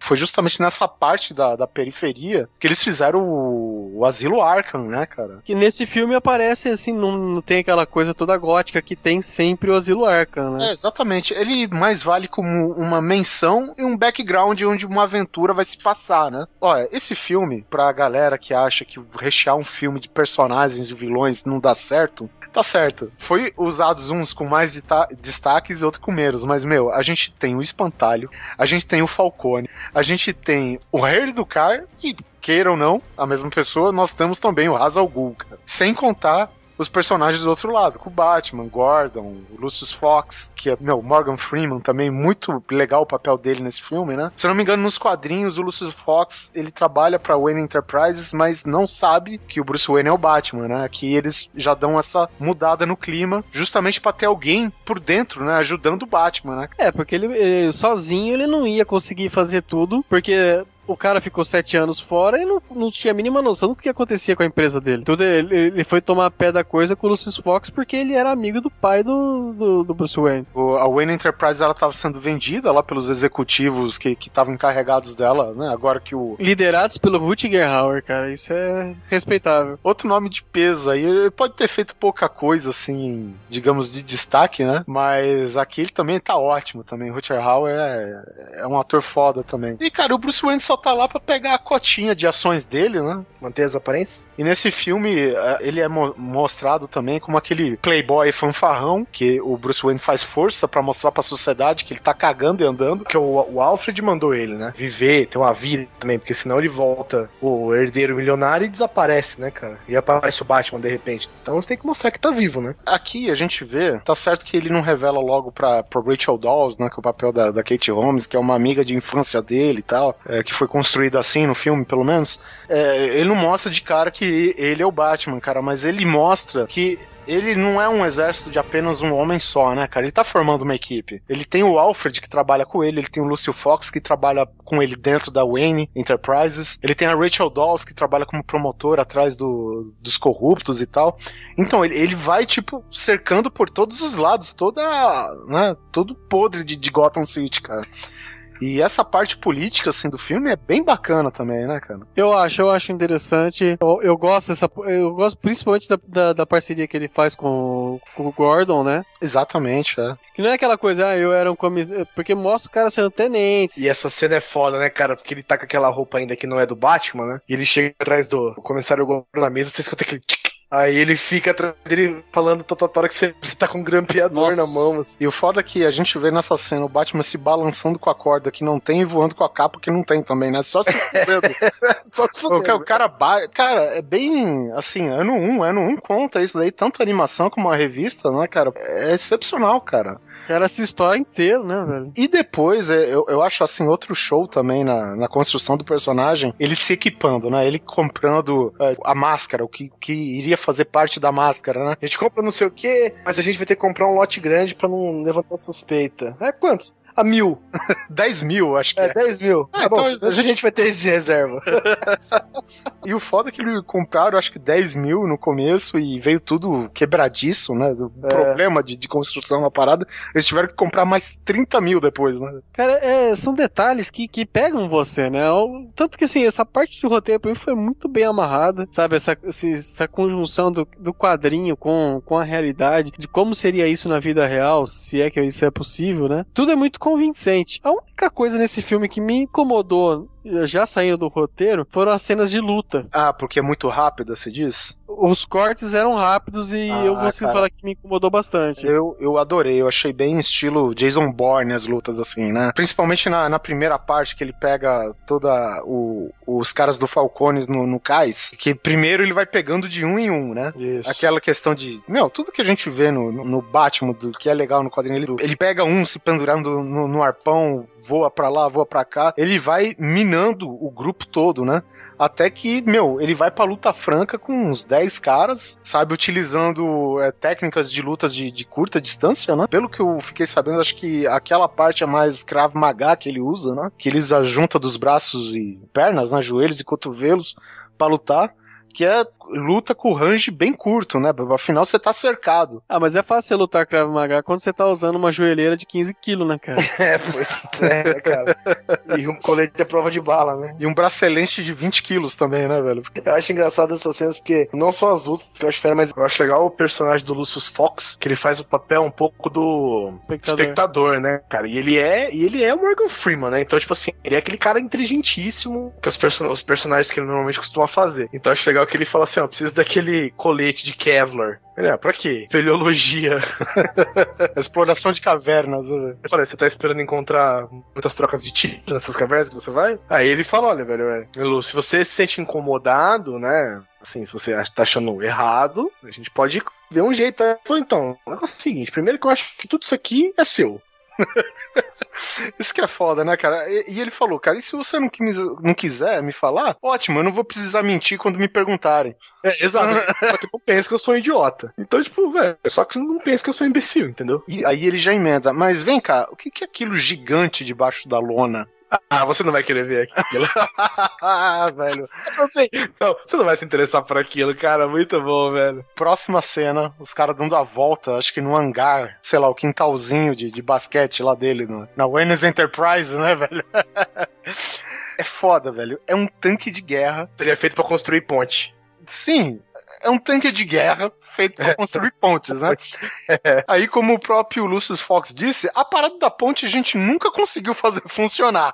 D: Foi justamente nessa parte da, da periferia que eles fizeram o, o Asilo Arkham, né, cara?
B: Que nesse filme aparece assim, não, não tem aquela coisa toda gótica que tem sempre o Asilo Arkham, né?
D: É, exatamente. Ele mais vale como uma menção e um background onde uma aventura vai se passar, né? Olha, esse filme, pra galera que acha que rechear um filme de personagens e vilões não dá certo, tá certo. Foi usados uns com mais destaques e outros com menos, mas, meu, a gente tem o Espantalho, a gente tem o Falcone, a gente tem o Harry do Car e, queira ou não, a mesma pessoa, nós temos também o Hazal cara. Sem contar os personagens do outro lado, com o Batman, Gordon, Lucius Fox, que é, meu, Morgan Freeman também, muito legal o papel dele nesse filme, né? Se eu não me engano, nos quadrinhos, o Lucius Fox, ele trabalha pra Wayne Enterprises, mas não sabe que o Bruce Wayne é o Batman, né? Aqui eles já dão essa mudada no clima, justamente pra ter alguém por dentro, né, ajudando o Batman, né?
B: É, porque ele- sozinho ele não ia conseguir fazer tudo, porque o cara ficou sete anos fora e não, não tinha a mínima noção do que acontecia com a empresa dele. Tudo ele, ele foi tomar pé da coisa com o Lucius Fox porque ele era amigo do pai do, do, do Bruce Wayne.
D: O- a Wayne Enterprises, ela tava sendo vendida lá pelos executivos que estavam encarregados dela, né? Agora que o,
B: Liderados pelo Rutger Hauer, cara, isso é respeitável.
D: Outro nome de peso aí, ele pode ter feito pouca coisa, assim, digamos, de destaque, né? Mas aqui ele também tá ótimo também. O Rutger Hauer é, é um ator foda também. E, cara, o Bruce Wayne só tá lá pra pegar a cotinha de ações dele, né?
C: Manter as aparências?
D: E nesse filme, eh, ele é mo- mostrado também como aquele playboy fanfarrão que o Bruce Wayne faz força pra mostrar pra sociedade que ele tá cagando e andando.
C: Porque o, o Alfred mandou ele, né? Viver, ter uma vida também, porque senão ele volta o herdeiro milionário e desaparece, né, cara? E aparece o Batman de repente. Então você tem que mostrar que tá vivo, né?
D: Aqui a gente vê, tá certo que ele não revela logo pra, pra Rachel Dawes, né, que é o papel da, da Kate Holmes, que é uma amiga de infância dele e tal, é, que foi construída assim no filme, pelo menos. É, ele não mostra de cara que ele é o Batman, cara, mas ele mostra que ele não é um exército de apenas um homem só, né, cara? Ele tá formando uma equipe. Ele tem o Alfred que trabalha com ele, ele tem o Lucio Fox que trabalha com ele dentro da Wayne Enterprises, ele tem a Rachel Dawes que trabalha como promotor atrás do- dos corruptos e tal. Então, ele, ele vai, tipo, cercando por todos os lados, toda, né, todo podre de, de Gotham City, cara. E essa parte política, assim, do filme é bem bacana também, né, cara?
B: Eu acho, eu acho interessante. Eu, eu gosto dessa. Eu gosto principalmente da, da, da parceria que ele faz com, o- com o Gordon, né?
D: Exatamente, é.
B: Que não é aquela coisa, ah, eu era um comis... Porque mostra o cara sendo tenente.
C: E essa cena é foda, né, cara? Porque ele tá com aquela roupa ainda que não é do Batman, né? E ele chega atrás do comissário Gordon na mesa, você escuta aquele tic. Aí ele fica atrás dele falando toda hora que você tá com um grampeador
B: Nossa.
C: na mão. assim.
D: E o foda é que a gente vê nessa cena o Batman se balançando com a corda que não tem e voando com a capa que não tem também, né? Só se fudendo.
C: Só se
D: O,
C: fuder,
D: ca- o cara ba... Cara, é bem assim, ano 1, um, ano 1 um conta isso daí, tanto a animação como a revista, né, cara? É excepcional, cara.
B: Cara, essa história inteira, né, velho?
D: E depois, é, eu, eu acho assim, outro show também na, na construção do personagem, ele se equipando, né? Ele comprando é, a máscara, o que, que iria fazer parte da máscara, né?
C: A gente compra não sei o que, mas a gente vai ter que comprar um lote grande pra não levantar suspeita. É quantos? A mil.
D: 10 mil, acho que
C: É,
D: é.
C: 10 mil.
D: Ah,
C: Tá bom,
D: então
C: a gente vai ter esse de reserva.
D: E o foda é que eles compraram, acho que 10 mil no começo e veio tudo quebradiço, né? Do
C: É.
D: problema de, de construção na parada. Eles tiveram que comprar mais 30 mil depois, né?
B: Cara, é, são detalhes que, que pegam você, né? O- Tanto que, assim, essa parte do roteiro pra mim foi muito bem amarrada, sabe? Essa, essa conjunção do, do quadrinho com, com a realidade, de como seria isso na vida real, se é que isso é possível, né? Tudo é muito convincente. A única coisa nesse filme que me incomodou, já saindo do roteiro, foram as cenas de luta.
D: Ah, porque é muito rápido, você diz?
B: Os cortes eram rápidos e
D: Ah,
B: eu consigo
D: cara.
B: falar que me incomodou bastante.
D: Eu, eu adorei, eu achei bem estilo Jason Bourne as lutas, assim, né? Principalmente na, na primeira parte que ele pega toda o, os caras do Falcones no, no cais, que primeiro ele vai pegando de um em um, né?
C: Isso.
D: Aquela questão de. Meu, tudo que a gente vê no, no- no Batman, do que é legal no quadrinho, ele, ele pega um se pendurando no, no arpão, voa pra lá, voa pra cá. Ele vai minando o grupo todo, né? Até que, meu, ele vai pra luta franca com uns 10 caras, sabe? Utilizando é, técnicas de lutas de, de curta distância, né? Pelo que eu fiquei sabendo, acho que aquela parte é mais Krav Maga que ele usa, né? Que ele junta dos braços e pernas, né? Joelhos e cotovelos pra lutar. Que é luta com range bem curto, né? Afinal, você tá cercado.
B: Ah, mas é fácil você lutar Krav Maga quando você tá usando uma joelheira de 15 quilos, né, cara?
C: É, pois é, cara. E um colete à prova de bala, né?
D: E um bracelete de 20 quilos também, né, velho?
C: Eu acho engraçado essas cenas porque não só as lutas que eu acho fera, mas eu acho legal o personagem do Lucius Fox, que ele faz o papel um pouco do
B: Espectador.
C: espectador, né, cara? E ele é, e ele é o Morgan Freeman, né? Então, tipo assim, ele é aquele cara inteligentíssimo que os, person os personagens que ele normalmente costuma fazer. Então, eu acho legal que ele fala assim, ó, preciso daquele colete de Kevlar. Ele, ah, pra quê? Peleologia.
D: Exploração de cavernas, né, velho?
C: Olha, você tá esperando encontrar muitas trocas de tiro nessas cavernas que você vai? Aí ele fala, olha, velho, é, Lu, se você se sente incomodado, né? Assim, se você tá achando errado, a gente pode ver um jeito. Falou, então, é o seguinte, primeiro que eu acho que tudo isso aqui é seu.
D: Isso que é foda, né, cara? E, e ele falou, cara, e se você não, quis- não quiser me falar, ótimo, eu não vou precisar mentir quando me perguntarem.
C: É, exato. só que não pensa que eu sou um idiota. Então, tipo, velho, só que não pensa que eu sou um imbecil, entendeu?
D: E aí ele já emenda, mas vem cá, o que, que é aquilo gigante debaixo da lona?
C: Ah, você não vai querer ver aquilo.
D: ah, velho.
C: Eu sei. Não, você não vai se interessar por aquilo, cara. Muito bom, velho.
D: Próxima cena, os caras dando a volta, acho que no hangar, sei lá, o quintalzinho de, de basquete lá dele, no- na Wayne's Enterprise, né, velho? é foda, velho. É um tanque de guerra.
C: Seria feito pra construir ponte.
D: Sim, é um tanque de guerra feito pra construir pontes, né? Aí, como o próprio Lucius Fox disse, a parada da ponte a gente nunca conseguiu fazer funcionar.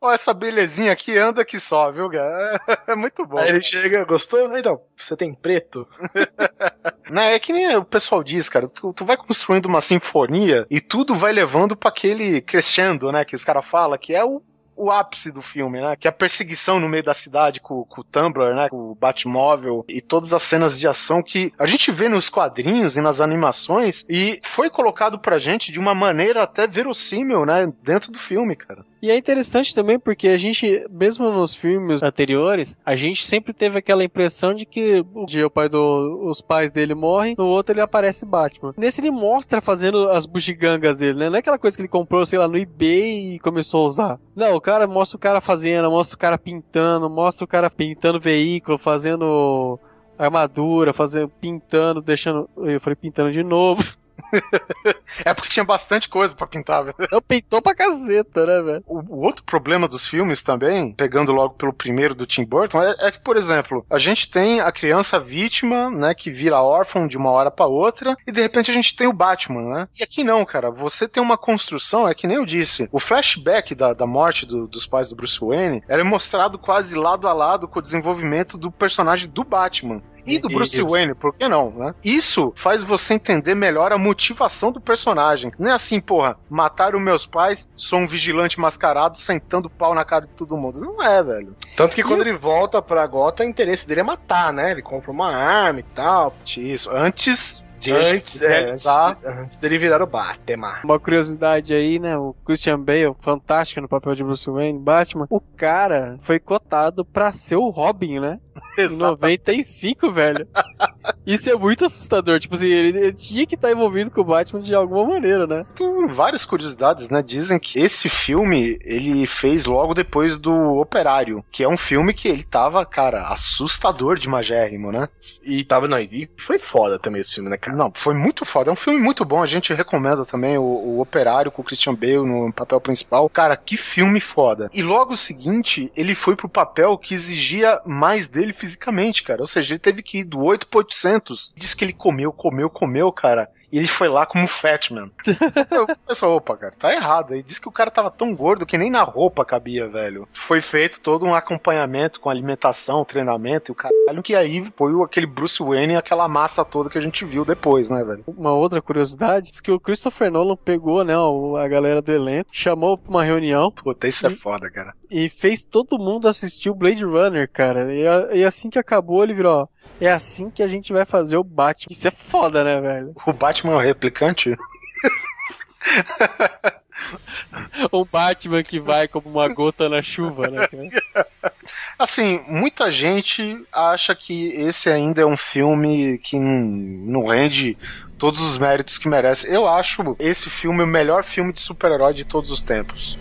D: Olha essa belezinha aqui, anda que só, viu, cara? É muito bom.
C: Aí ele chega, gostou? Então, você tem preto?
D: Né, é que nem o pessoal diz, cara, tu, tu vai construindo uma sinfonia e tudo vai levando pra aquele crescendo, né, que os caras falam, que é o o ápice do filme, né? Que é a perseguição no meio da cidade com, com o Tumblr, né? Com o Batmóvel e todas as cenas de ação que a gente vê nos quadrinhos e nas animações e foi colocado pra gente de uma maneira até verossímil, né? Dentro do filme, cara.
B: E é interessante também porque a gente, mesmo nos filmes anteriores, a gente sempre teve aquela impressão de que um dia o pai do, os pais dele morrem, no outro ele aparece Batman. Nesse ele mostra fazendo as bugigangas dele, né? Não é aquela coisa que ele comprou, sei lá, no eBay e começou a usar. Não, cara mostra o cara fazendo, mostra o cara pintando, mostra o cara pintando veículo, fazendo armadura, fazendo, pintando, deixando. Eu falei pintando de novo.
D: é porque tinha bastante coisa pra pintar, velho.
B: Eu pintou pra caceta, né, velho?
D: O, o, outro problema dos filmes também, pegando logo pelo primeiro do Tim Burton, é, é, que, por exemplo, a gente tem a criança vítima, né, que vira órfão de uma hora para outra, e de repente a gente tem o Batman, né? E aqui não, cara. Você tem uma construção, é que nem eu disse, o flashback da, da morte do, dos pais do Bruce Wayne era mostrado quase lado a lado com o desenvolvimento do personagem do Batman e do Bruce Isso. Wayne, por que não, né? Isso faz você entender melhor a motivação do personagem. Não é assim, porra, mataram meus pais, sou um vigilante mascarado sentando pau na cara de todo mundo. Não é, velho.
C: Tanto que e quando eu... ele volta pra Gota, o interesse dele é matar, né? Ele compra uma arma e tal.
D: Isso. Antes
C: de antes, é, antes, antes, dele virar o Batman.
B: Uma curiosidade aí, né? O Christian Bale, fantástico no papel de Bruce Wayne, Batman. O cara foi cotado pra ser o Robin, né? Em 95, velho. Isso é muito assustador. Tipo assim, ele, ele tinha que estar tá envolvido com o Batman de alguma maneira, né?
D: Tem várias curiosidades, né? Dizem que esse filme ele fez logo depois do Operário, que é um filme que ele tava, cara, assustador de magérrimo, né?
C: E tava, não, e foi foda também esse filme, né, cara?
D: Não, foi muito foda. É um filme muito bom. A gente recomenda também o, o Operário com o Christian Bale no papel principal. Cara, que filme foda. E logo o seguinte, ele foi pro papel que exigia mais dele fisicamente, cara. Ou seja, ele teve que ir do 8 pro 800. Diz que ele comeu, comeu, comeu, cara e ele foi lá como Fatman. eu pensei, opa, cara, tá errado. Ele disse que o cara tava tão gordo que nem na roupa cabia, velho. Foi feito todo um acompanhamento com alimentação, treinamento e o caralho, que aí foi aquele Bruce Wayne e aquela massa toda que a gente viu depois, né, velho?
B: Uma outra curiosidade, diz que o Christopher Nolan pegou, né, a galera do elenco, chamou pra uma reunião.
D: Puta, isso é e, é foda, cara.
B: E fez todo mundo assistir o Blade Runner, cara. E, e assim que acabou, ele virou, ó, é assim que a gente vai fazer o Batman. Isso é foda, né, velho?
D: O Batman é o replicante?
B: o Batman que vai como uma gota na chuva, né?
D: Assim, muita gente acha que esse ainda é um filme que não rende todos os méritos que merece. Eu acho esse filme o melhor filme de super-herói de todos os tempos.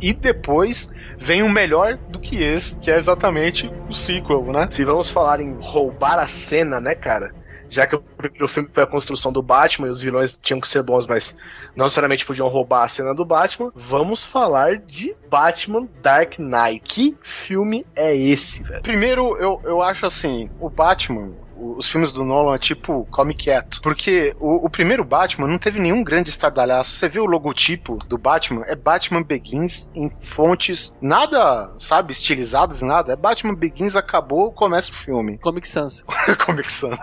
D: E depois vem o melhor do que esse, que é exatamente o sequel, né?
C: Se vamos falar em roubar a cena, né, cara? Já que o primeiro filme foi a construção do Batman e os vilões tinham que ser bons, mas não necessariamente podiam roubar a cena do Batman, vamos falar de Batman Dark Knight. Que filme é esse, velho?
D: Primeiro, eu, eu acho assim: o Batman, os filmes do Nolan é tipo come quieto. Porque o, o, primeiro Batman não teve nenhum grande estardalhaço. Você vê o logotipo do Batman, é Batman Begins em fontes nada, sabe, estilizadas, nada. É Batman Begins, acabou, começa o filme.
B: Comic Sans.
D: Comic Sans.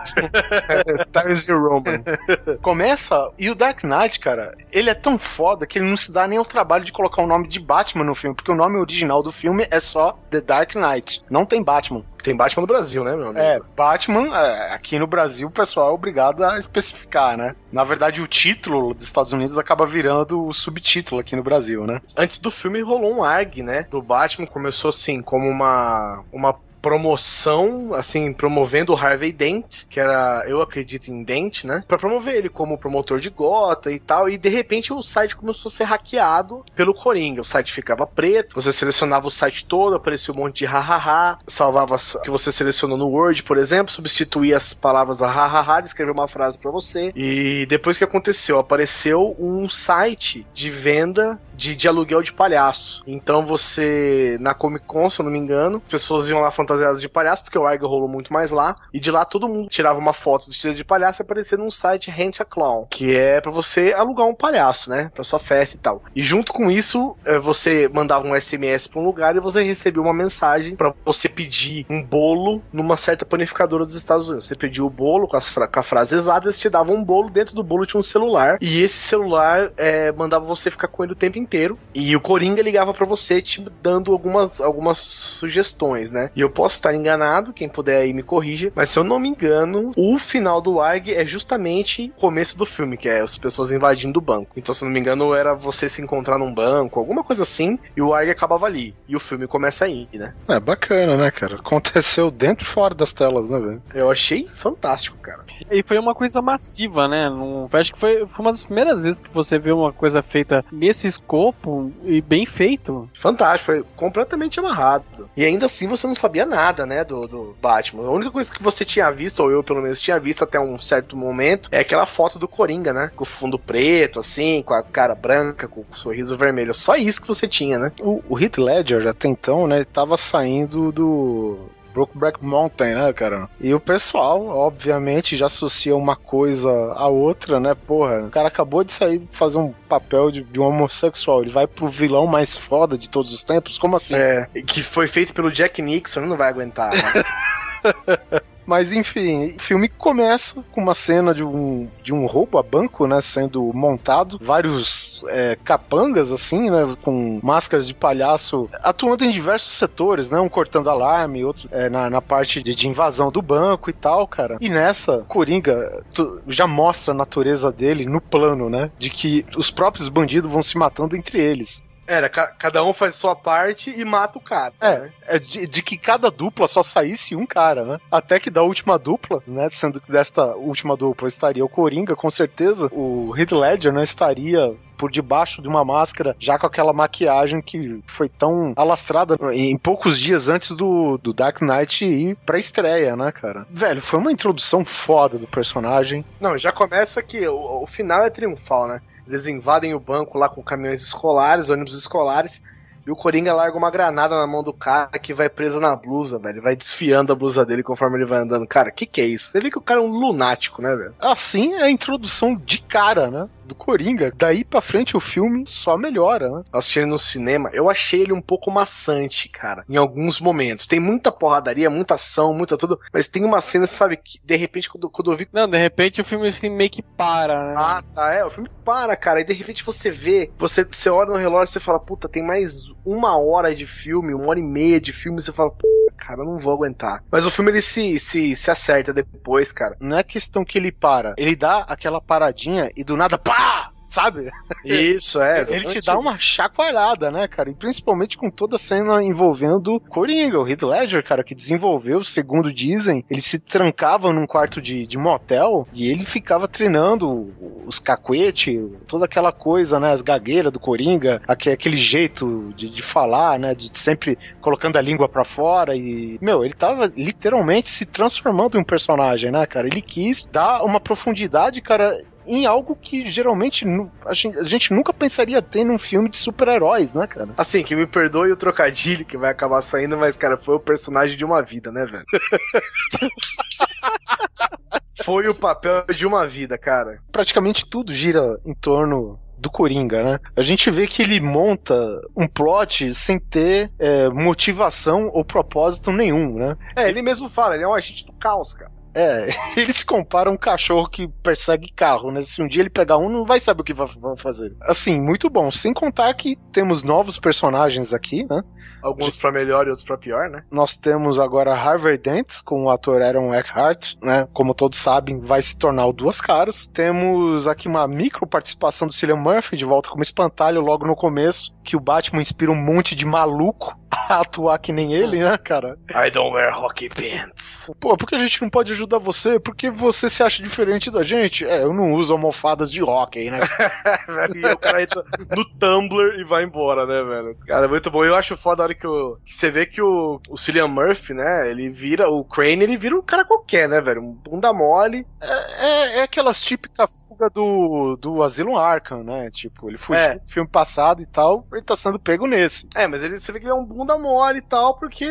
D: Times New Roman. começa, e o Dark Knight, cara, ele é tão foda que ele não se dá nem o trabalho de colocar o nome de Batman no filme, porque o nome original do filme é só The Dark Knight. Não tem Batman.
C: Tem Batman no Brasil, né, meu amigo?
D: É, Batman, é, aqui no Brasil o pessoal é obrigado a especificar, né? Na verdade, o título dos Estados Unidos acaba virando o subtítulo aqui no Brasil, né?
C: Antes do filme rolou um ARG, né? Do Batman começou assim, como uma, uma promoção, assim, promovendo o Harvey Dent, que era, eu acredito em Dent, né? Pra promover ele como promotor de gota e tal. E de repente o site começou a ser hackeado pelo Coringa. O site ficava preto, você selecionava o site todo, aparecia um monte de hahaha, salvava que você selecionou no Word, por exemplo, substituía as palavras hahaha, escrevia uma frase para você. E depois que aconteceu, apareceu um site de venda de, de aluguel de palhaço. Então você, na Comic Con, se eu não me engano, as pessoas iam lá fantasiadas de palhaço, porque o Argo rolou muito mais lá. E de lá todo mundo tirava uma foto do estilo de palhaço e aparecia num site Rent a Clown, que é para você alugar um palhaço, né? Pra sua festa e tal. E junto com isso, eh, você mandava um SMS pra um lugar e você recebia uma mensagem para você pedir um bolo numa certa panificadora dos Estados Unidos. Você pedia o bolo com, fra com a frase exata, eles te davam um bolo, dentro do bolo tinha um celular. E esse celular é, mandava você ficar com ele o tempo inteiro. E o Coringa ligava para você, te dando algumas, algumas sugestões, né? E eu posso estar enganado, quem puder aí me corrija, mas se eu não me engano, o final do ARG é justamente o começo do filme, que é as pessoas invadindo o banco. Então, se eu não me engano, era você se encontrar num banco, alguma coisa assim, e o ARG acabava ali. E o filme começa aí, né?
D: É bacana, né, cara? Aconteceu dentro e fora das telas, né, velho?
C: Eu achei fantástico, cara.
B: E foi uma coisa massiva, né? Não, acho que foi, foi uma das primeiras vezes que você vê uma coisa feita nesse escopo e bem feito.
C: Fantástico, foi completamente amarrado. E ainda assim você não sabia nada, né, do, do Batman. A única coisa que você tinha visto, ou eu pelo menos tinha visto até um certo momento, é aquela foto do Coringa, né? Com o fundo preto, assim, com a cara branca, com o sorriso vermelho. Só isso que você tinha, né?
D: O, o Heath Ledger, até então, né, tava saindo do Brokeback Mountain, né, cara? E o pessoal, obviamente, já associa uma coisa à outra, né? Porra, o cara acabou de sair de fazer um papel de, de um homossexual. Ele vai pro vilão mais foda de todos os tempos? Como assim?
C: É, que foi feito pelo Jack Nixon, não vai aguentar. Né?
D: Mas enfim, o filme começa com uma cena de um, de um roubo a banco, né? Sendo montado. Vários é, capangas, assim, né? Com máscaras de palhaço atuando em diversos setores, né? Um cortando alarme, outro é, na, na parte de, de, invasão do banco e tal, cara. E nessa, Coringa tu, já mostra a natureza dele no plano, né? De que os próprios bandidos vão se matando entre eles.
C: Era, ca cada um faz sua parte e mata o cara.
D: É, né? é de, de, que cada dupla só saísse um cara, né? Até que da última dupla, né? Sendo que desta última dupla estaria o Coringa, com certeza, o Heath Ledger não né, estaria por debaixo de uma máscara, já com aquela maquiagem que foi tão alastrada em poucos dias antes do, do Dark Knight ir pra estreia, né, cara? Velho, foi uma introdução foda do personagem.
C: Não, já começa que o, o final é triunfal, né? Eles invadem o banco lá com caminhões escolares, ônibus escolares, e o Coringa larga uma granada na mão do cara que vai presa na blusa, velho. Vai desfiando a blusa dele conforme ele vai andando. Cara, que que é isso? Você vê que o cara é um lunático, né, velho?
D: Assim é a introdução de cara, né? Do Coringa. Daí pra frente o filme só melhora, né?
C: Assisti ele no cinema, eu achei ele um pouco maçante, cara, em alguns momentos. Tem muita porradaria, muita ação, muita tudo, mas tem uma cena, sabe, que de repente quando, quando eu vi.
B: Não, de repente o filme assim, meio que para, né?
C: Ah, tá, é, o filme para, cara, e de repente você vê, você, você olha no relógio e você fala, puta, tem mais uma hora de filme, uma hora e meia de filme, e você fala, puta, cara, eu não vou aguentar. Mas o filme ele se, se, se acerta depois, cara.
D: Não é questão que ele para, ele dá aquela paradinha e do nada, pá! Sabe?
C: Isso, é.
D: Ele te dá uma chacoalhada, né, cara? E principalmente com toda a cena envolvendo Coringa, o Heath Ledger, cara, que desenvolveu, segundo dizem, ele se trancava num quarto de, de motel e ele ficava treinando os cacuete, toda aquela coisa, né, as gagueiras do Coringa, aquele jeito de, de falar, né, de sempre colocando a língua para fora e, meu, ele tava literalmente se transformando em um personagem, né, cara? Ele quis dar uma profundidade, cara, em algo que geralmente a gente, a gente nunca pensaria ter num filme de super-heróis, né, cara?
C: Assim, que me perdoe o trocadilho que vai acabar saindo, mas, cara, foi o personagem de uma vida, né, velho? foi o papel de uma vida, cara.
D: Praticamente tudo gira em torno do Coringa, né? A gente vê que ele monta um plot sem ter é, motivação ou propósito nenhum, né?
C: É, ele mesmo fala, ele é um agente do caos, cara.
D: É, eles comparam um cachorro que persegue carro, né? Se um dia ele pegar um, não vai saber o que vai fazer. Assim, muito bom. Sem contar que temos novos personagens aqui, né?
C: Alguns pra melhor e outros pra pior, né?
D: Nós temos agora Harvey Dent com o ator Aaron Eckhart, né? Como todos sabem, vai se tornar o Duas Caras. Temos aqui uma micro participação do Cillian Murphy de volta como espantalho logo no começo, que o Batman inspira um monte de maluco a atuar que nem ele, né, cara?
C: I don't wear hockey pants.
D: Pô, por que a gente não pode ajudar você? Porque você se acha diferente da gente? É, eu não uso almofadas de hockey, né?
C: e o cara entra no Tumblr e vai embora, né, velho? Cara, é muito bom. Eu acho foda a hora que, o, que você vê que o, o Cillian Murphy, né, ele vira, o Crane, ele vira um cara qualquer, né, velho? Um bunda mole.
D: É, é, é aquelas típicas fuga do, do Asylum Arkham, né? Tipo, ele fugiu
C: É.
D: no filme passado e tal, ele tá sendo pego nesse.
C: É, mas ele, você vê que ele é um bunda mole e tal, porque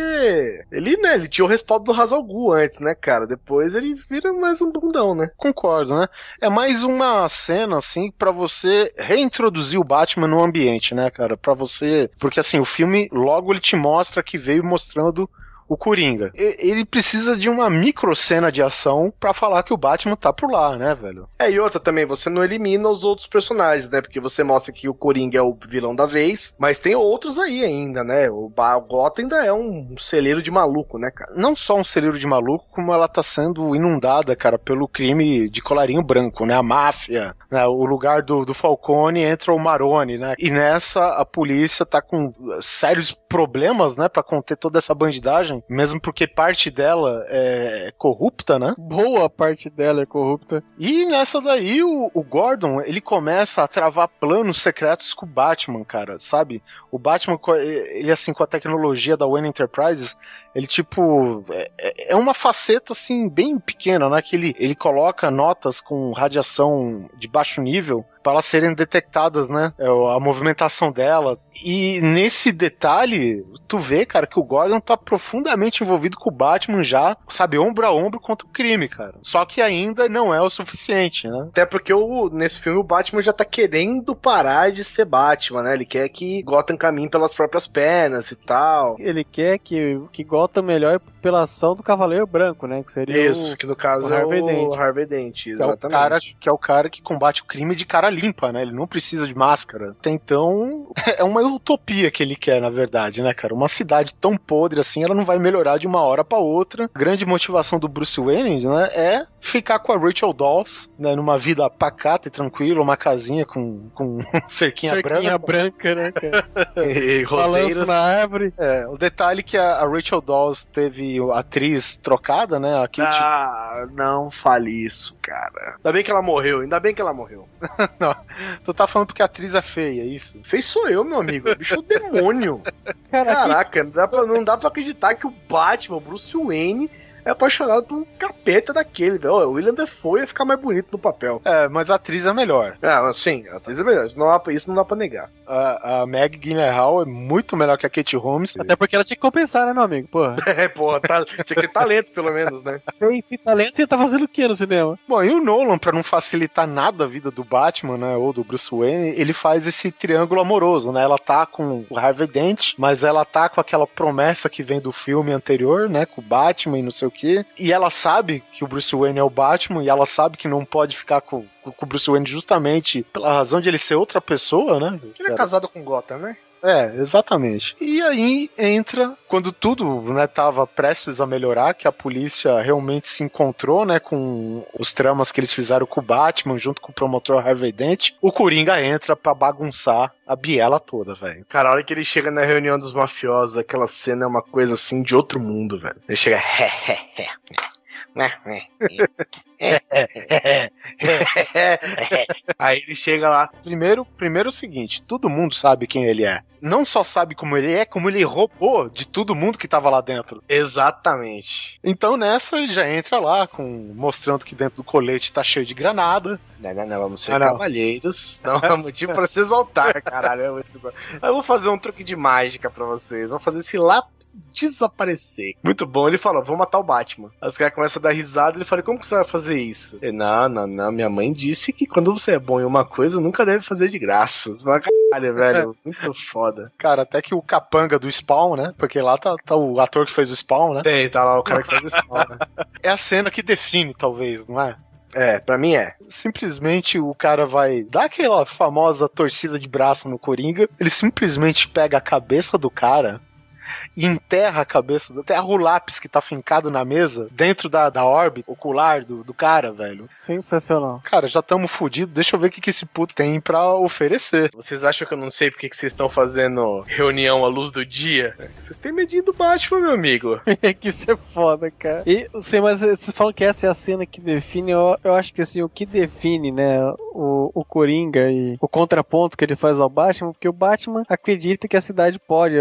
C: ele, né, ele tinha o respaldo do Hazal Gu antes, né, cara? Depois ele vira mais um bundão, né?
D: Concordo, né? É mais uma cena, assim, pra você reintroduzir o Batman no ambiente, né, cara? Pra você. Porque, assim, o filme logo ele te mostra que veio mostrando o Coringa. Ele precisa de uma micro cena de ação pra falar que o Batman tá por lá, né, velho?
C: É, e outra também, você não elimina os outros personagens, né? Porque você mostra que o Coringa é o vilão da vez, mas tem outros aí ainda, né? O, Ba- o Gotham ainda é um celeiro de maluco, né, cara?
D: Não só um celeiro de maluco, como ela tá sendo inundada, cara, pelo crime de colarinho branco, né? A máfia, né? O lugar do, do Falcone entra o Maroni, né? E nessa a polícia tá com sérios problemas, né? Pra conter toda essa bandidagem, mesmo porque parte dela é corrupta, né?
B: Boa parte dela é corrupta.
D: E nessa daí, o, o Gordon, ele começa a travar planos secretos com o Batman, cara, sabe? O Batman, ele assim, com a tecnologia da Wayne Enterprises, ele tipo, é- é, é uma faceta assim, bem pequena, né? Que ele, ele coloca notas com radiação de baixo nível para elas serem detectadas, né? É, A movimentação dela. E nesse detalhe, tu vê, cara, que o Gordon tá profundamente envolvido com o Batman já, sabe, ombro a ombro contra o crime, cara. Só que ainda não é o suficiente, né?
C: Até porque o, nesse filme o Batman já tá querendo parar de ser Batman, né? Ele quer que Gotham caminhe pelas próprias pernas e tal.
B: Ele quer que, que Gotham melhore pela ação do Cavaleiro Branco, né? Que seria
C: Isso, que no caso
B: o
C: é
B: Harvey
C: o
B: Dent.
C: Harvey Dent,
D: Que é, o
C: exatamente.
D: cara, que é o cara que combate o crime de cara limpa, né? Ele não precisa de máscara. Até então, é uma utopia que ele quer, na verdade, né, cara? Uma cidade tão podre assim, ela não vai melhorar de uma hora pra outra. A grande motivação do Bruce Wayne, né, é ficar com a Rachel Dawes, né, numa vida pacata e tranquila, uma casinha com, com cerquinha,
B: cerquinha
D: branca.
B: branca, né, cara?
C: E roseiras.
B: na árvore.
D: É, o detalhe é que a, a Rachel Dawes teve a atriz trocada, né? A Kate
C: Ah, não fale isso, cara. Ainda bem que ela morreu, ainda bem que ela morreu.
D: Tu tá falando porque a atriz é feia, é isso?
C: Fez sou eu, meu amigo. O bicho é um demônio.
B: Cara,
C: Caraca, não dá, pra, não dá pra acreditar que o Batman, o Bruce Wayne, é apaixonado por um capeta daquele, velho. O William Defoe ia ficar mais bonito no papel.
D: É, mas a atriz é melhor.
C: Ah, sim, a atriz é melhor. Isso não dá isso não dá pra negar.
D: A, a Meg Gyllenhaal é muito melhor que a Kate Holmes.
B: Até porque ela tinha que compensar, né, meu amigo? Porra.
C: É, porra, tá, tinha que ter talento, pelo menos, né?
B: Tem esse talento e tá fazendo o que no cinema?
D: Bom, e o Nolan, pra não facilitar nada a vida do Batman, né, ou do Bruce Wayne, ele faz esse triângulo amoroso, né? Ela tá com o Harvey Dent, mas ela tá com aquela promessa que vem do filme anterior, né, com o Batman e não sei o quê. E ela sabe que o Bruce Wayne é o Batman e ela sabe que não pode ficar com, com o Bruce Wayne justamente pela razão de ele ser outra pessoa, né?
C: Ele é casado com Gotham, né?
D: É, exatamente. E aí entra quando tudo, né, tava prestes a melhorar, que a polícia realmente se encontrou, né, com os tramas que eles fizeram com o Batman junto com o promotor Harvey Dent, o Coringa entra pra bagunçar a biela toda, velho.
C: Cara, a hora que ele chega na reunião dos mafiosos, aquela cena é uma coisa assim de outro mundo, velho. Ele chega. Aí ele chega lá.
D: Primeiro, primeiro é o seguinte, todo mundo sabe quem ele é. Não só sabe como ele é, como ele roubou de todo mundo que tava lá dentro.
C: Exatamente.
D: Então nessa ele já entra lá com mostrando que dentro do colete tá cheio de granada.
C: Não, não, não, vamos ser
D: Ah, não.
C: cavalheiros. Não é motivo pra se exaltar, caralho. É muito. Eu vou fazer um truque de mágica pra vocês. Vou fazer esse lápis desaparecer. Muito bom. Ele fala: vou matar o Batman. Aí os caras começam a dar risada. Ele fala: como que você vai fazer fazer isso. Ele, não, não, não. Minha mãe disse que quando você é bom em uma coisa, nunca deve fazer de graça. Você fala, caralho, velho. Muito foda.
D: Cara, até que o capanga do Spawn, né? Porque lá tá, tá o ator que fez o Spawn, né?
C: Tem, tá lá o cara que faz isso. né?
D: É a cena que define, talvez, não é?
C: É, pra mim é.
D: Simplesmente o cara vai dar aquela famosa torcida de braço no Coringa. Ele simplesmente pega a cabeça do cara e enterra a cabeça, enterra o lápis que tá fincado na mesa dentro da, da órbita ocular do, do cara, velho.
B: Sensacional.
D: Cara, já tamo fudido, deixa eu ver o que, que esse puto tem pra oferecer.
C: Vocês acham que eu não sei porque que vocês estão fazendo reunião à luz do dia? É Vocês têm medinho do Batman, meu amigo.
B: que isso é foda, cara. E, sim, mas vocês falam que essa é a cena que define, eu, eu acho que assim, o que define, né, o, o Coringa e o contraponto que ele faz ao Batman, porque o Batman acredita que a cidade pode,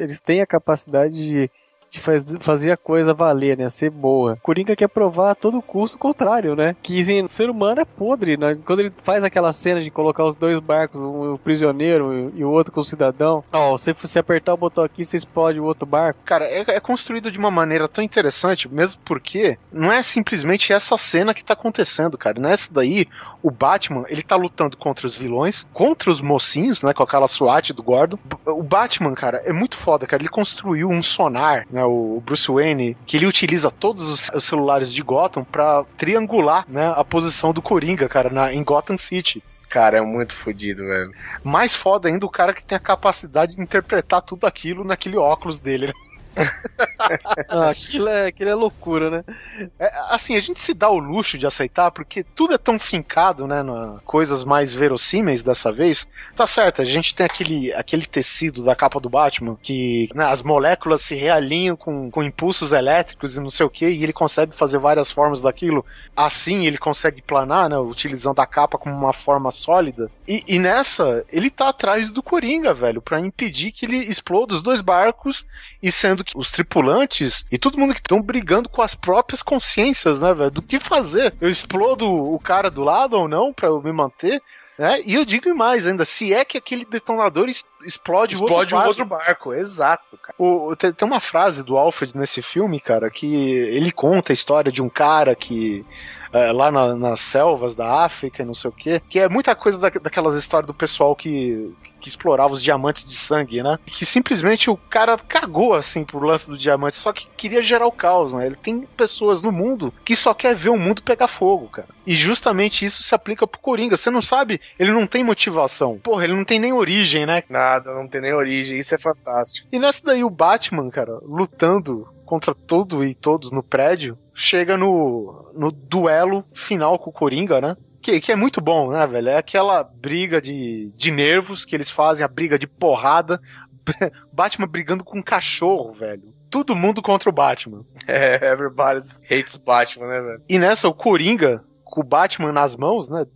B: eles têm a capacidade de, de faz, fazer a coisa valer, né, ser boa. Coringa quer provar a todo custo o contrário, né, que assim, o ser humano é podre, né, quando ele faz aquela cena de colocar os dois barcos, um, o prisioneiro e o outro com o cidadão, ó, você se apertar o botão aqui, você explode o outro barco.
D: Cara, é, é construído de uma maneira tão interessante, mesmo porque não é simplesmente essa cena que tá acontecendo, cara. Nessa daí, o Batman, ele tá lutando contra os vilões, contra os mocinhos, né, com aquela SWAT do Gordon. O Batman, cara, é muito foda, cara. Ele construiu um sonar, né, o Bruce Wayne, que ele utiliza todos os os celulares de Gotham pra triangular, né, a posição do Coringa, cara, na, em Gotham City.
C: Cara, é muito fodido, velho.
D: Mais foda ainda o cara que tem a capacidade de interpretar tudo aquilo naquele óculos dele.
B: Ah, aquilo é, aquilo é loucura, né?
D: É, assim, a gente se dá o luxo de aceitar porque tudo é tão fincado, né, na coisas mais verossímeis dessa vez. Tá certo, a gente tem aquele, aquele tecido da capa do Batman que né, as moléculas se realinham com, com impulsos elétricos e não sei o que, e ele consegue fazer várias formas daquilo. Assim, ele consegue planar, né, utilizando a capa como uma forma sólida. E, e nessa, ele tá atrás do Coringa, velho, pra impedir que ele exploda os dois barcos e sendo que os tripulantes e todo mundo que estão brigando com as próprias consciências, né, velho? Do que fazer? Eu explodo o cara do lado ou não pra eu me manter? Né? E eu digo mais ainda, se é que aquele detonador explode,
C: Explode
D: o
C: um
D: outro
C: outro barco, exato, cara.
D: o- tem, tem uma frase do Alfred nesse filme, cara, que ele conta a história de um cara que. É, lá na- nas selvas da África, não sei o quê, que é muita coisa da- daquelas histórias do pessoal que, que explorava os diamantes de sangue, né? Que simplesmente o cara cagou assim pro lance do diamante, só que queria gerar o caos, né? Ele tem pessoas no mundo que só quer ver o mundo pegar fogo, cara. E justamente isso se aplica pro Coringa. Você não sabe, ele não tem motivação. Porra, ele não tem nem origem, né?
C: Nada, não tem nem origem, isso é fantástico.
D: E nessa daí o Batman, cara, lutando contra tudo e todos no prédio, chega no, no duelo final com o Coringa, né? Que, que é muito bom, né, velho? É aquela briga de, de nervos que eles fazem, a briga de porrada. Batman brigando com um cachorro, velho. Todo mundo contra o Batman.
C: É, everybody hates Batman, né, velho?
D: E nessa, o Coringa, com o Batman nas mãos, né?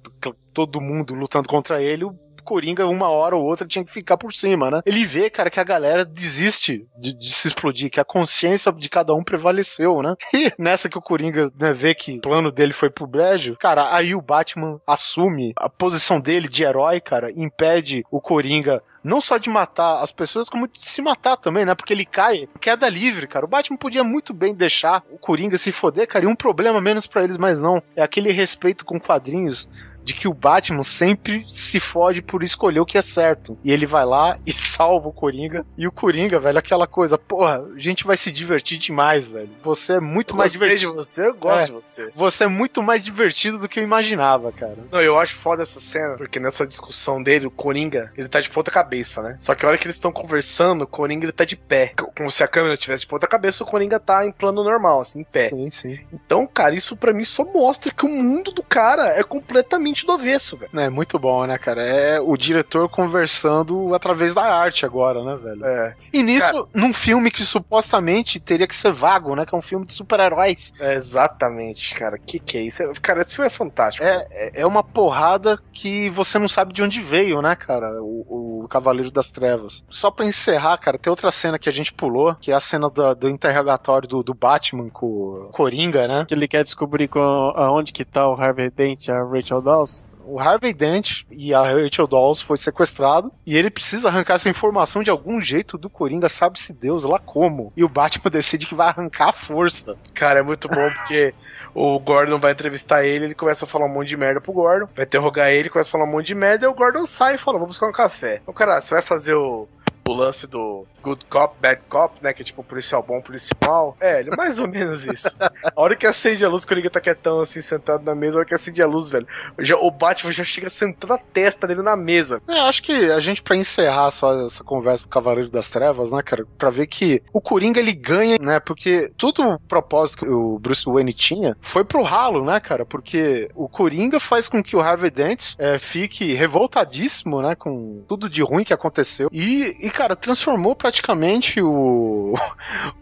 D: Todo mundo lutando contra ele, o Coringa, uma hora ou outra, tinha que ficar por cima, né? Ele vê, cara, que a galera desiste de, de se explodir, que a consciência de cada um prevaleceu, né? E nessa que o Coringa né, vê que o plano dele foi pro brejo, cara, aí o Batman assume a posição dele de herói, cara, e impede o Coringa não só de matar as pessoas, como de se matar também, né? Porque ele cai, queda livre, cara. O Batman podia muito bem deixar o Coringa se foder, cara, e um problema menos pra eles, mas não. É aquele respeito com quadrinhos de que o Batman sempre se fode por escolher o que é certo. E ele vai lá e salva o Coringa. E o Coringa, velho, aquela coisa, porra, a gente vai se divertir demais, velho. Você é muito mais
C: Gostei
D: divertido.
C: de você, eu gosto
D: É.
C: de você.
D: Você é muito mais divertido do que eu imaginava, cara.
C: Não, eu acho foda essa cena, porque nessa discussão dele, o Coringa, ele tá de ponta cabeça, né? Só que a hora que eles estão conversando, o Coringa ele tá de pé. Como se a câmera tivesse de ponta cabeça, o Coringa tá em plano normal, assim, em pé.
D: Sim, sim.
C: Então, cara, isso pra mim só mostra que o mundo do cara é completamente do avesso, velho.
D: É muito bom, né, cara? É o diretor conversando através da arte agora, né, velho?
C: É,
D: E nisso, num filme que supostamente teria que ser vago, né? Que é um filme de super-heróis.
C: é exatamente, cara. Que que é isso? É- Cara, esse filme é fantástico.
D: É, é- é uma porrada que você não sabe de onde veio, né, cara? O, o Cavaleiro das Trevas. Só pra encerrar, cara, tem outra cena que a gente pulou, que é a cena do, do interrogatório do, do Batman com o Coringa, né?
B: Que ele quer descobrir com, aonde que tá o Harvey Dent e a Rachel Dawes.
D: O Harvey Dent e a Rachel Dawes foi sequestrado e ele precisa arrancar essa informação de algum jeito do Coringa, sabe-se Deus lá como. E o Batman decide que vai arrancar a força.
C: Cara, é muito bom porque o Gordon vai entrevistar ele, ele começa a falar um monte de merda pro Gordon, vai interrogar ele, começa a falar um monte de merda, e o Gordon sai e fala: Vamos buscar um café. O cara, você vai fazer o, o lance do good cop, bad cop, né? Que é tipo policial bom, policial. É, ele é mais ou menos isso. A hora que acende a luz, o Coringa tá quietão assim, sentado na mesa, a hora que acende a luz, velho. Já, o Batman já chega sentando a testa dele na mesa.
D: É, acho que a gente, pra encerrar só essa conversa do Cavaleiro das Trevas, né, cara, pra ver que o Coringa ele ganha, né? Porque todo o propósito que o Bruce Wayne tinha foi pro ralo, né, cara? Porque o Coringa faz com que o Harvey Dent é, fique revoltadíssimo, né, com tudo de ruim que aconteceu. E, e cara, transformou praticamente o,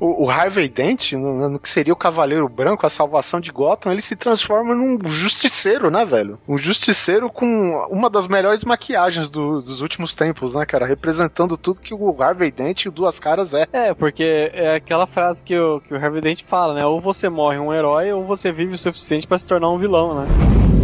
D: o, o Harvey Dent no, no, que seria o Cavaleiro Branco, a salvação de Gotham, ele se transforma num justiceiro, né, velho? Um justiceiro com uma das melhores maquiagens do, dos últimos tempos, né, cara? Representando tudo que o Harvey Dent e o Duas Caras é.
B: É, porque é aquela frase que o, que o Harvey Dent fala, né? Ou você morre um herói, ou você vive o suficiente para se tornar um vilão, né?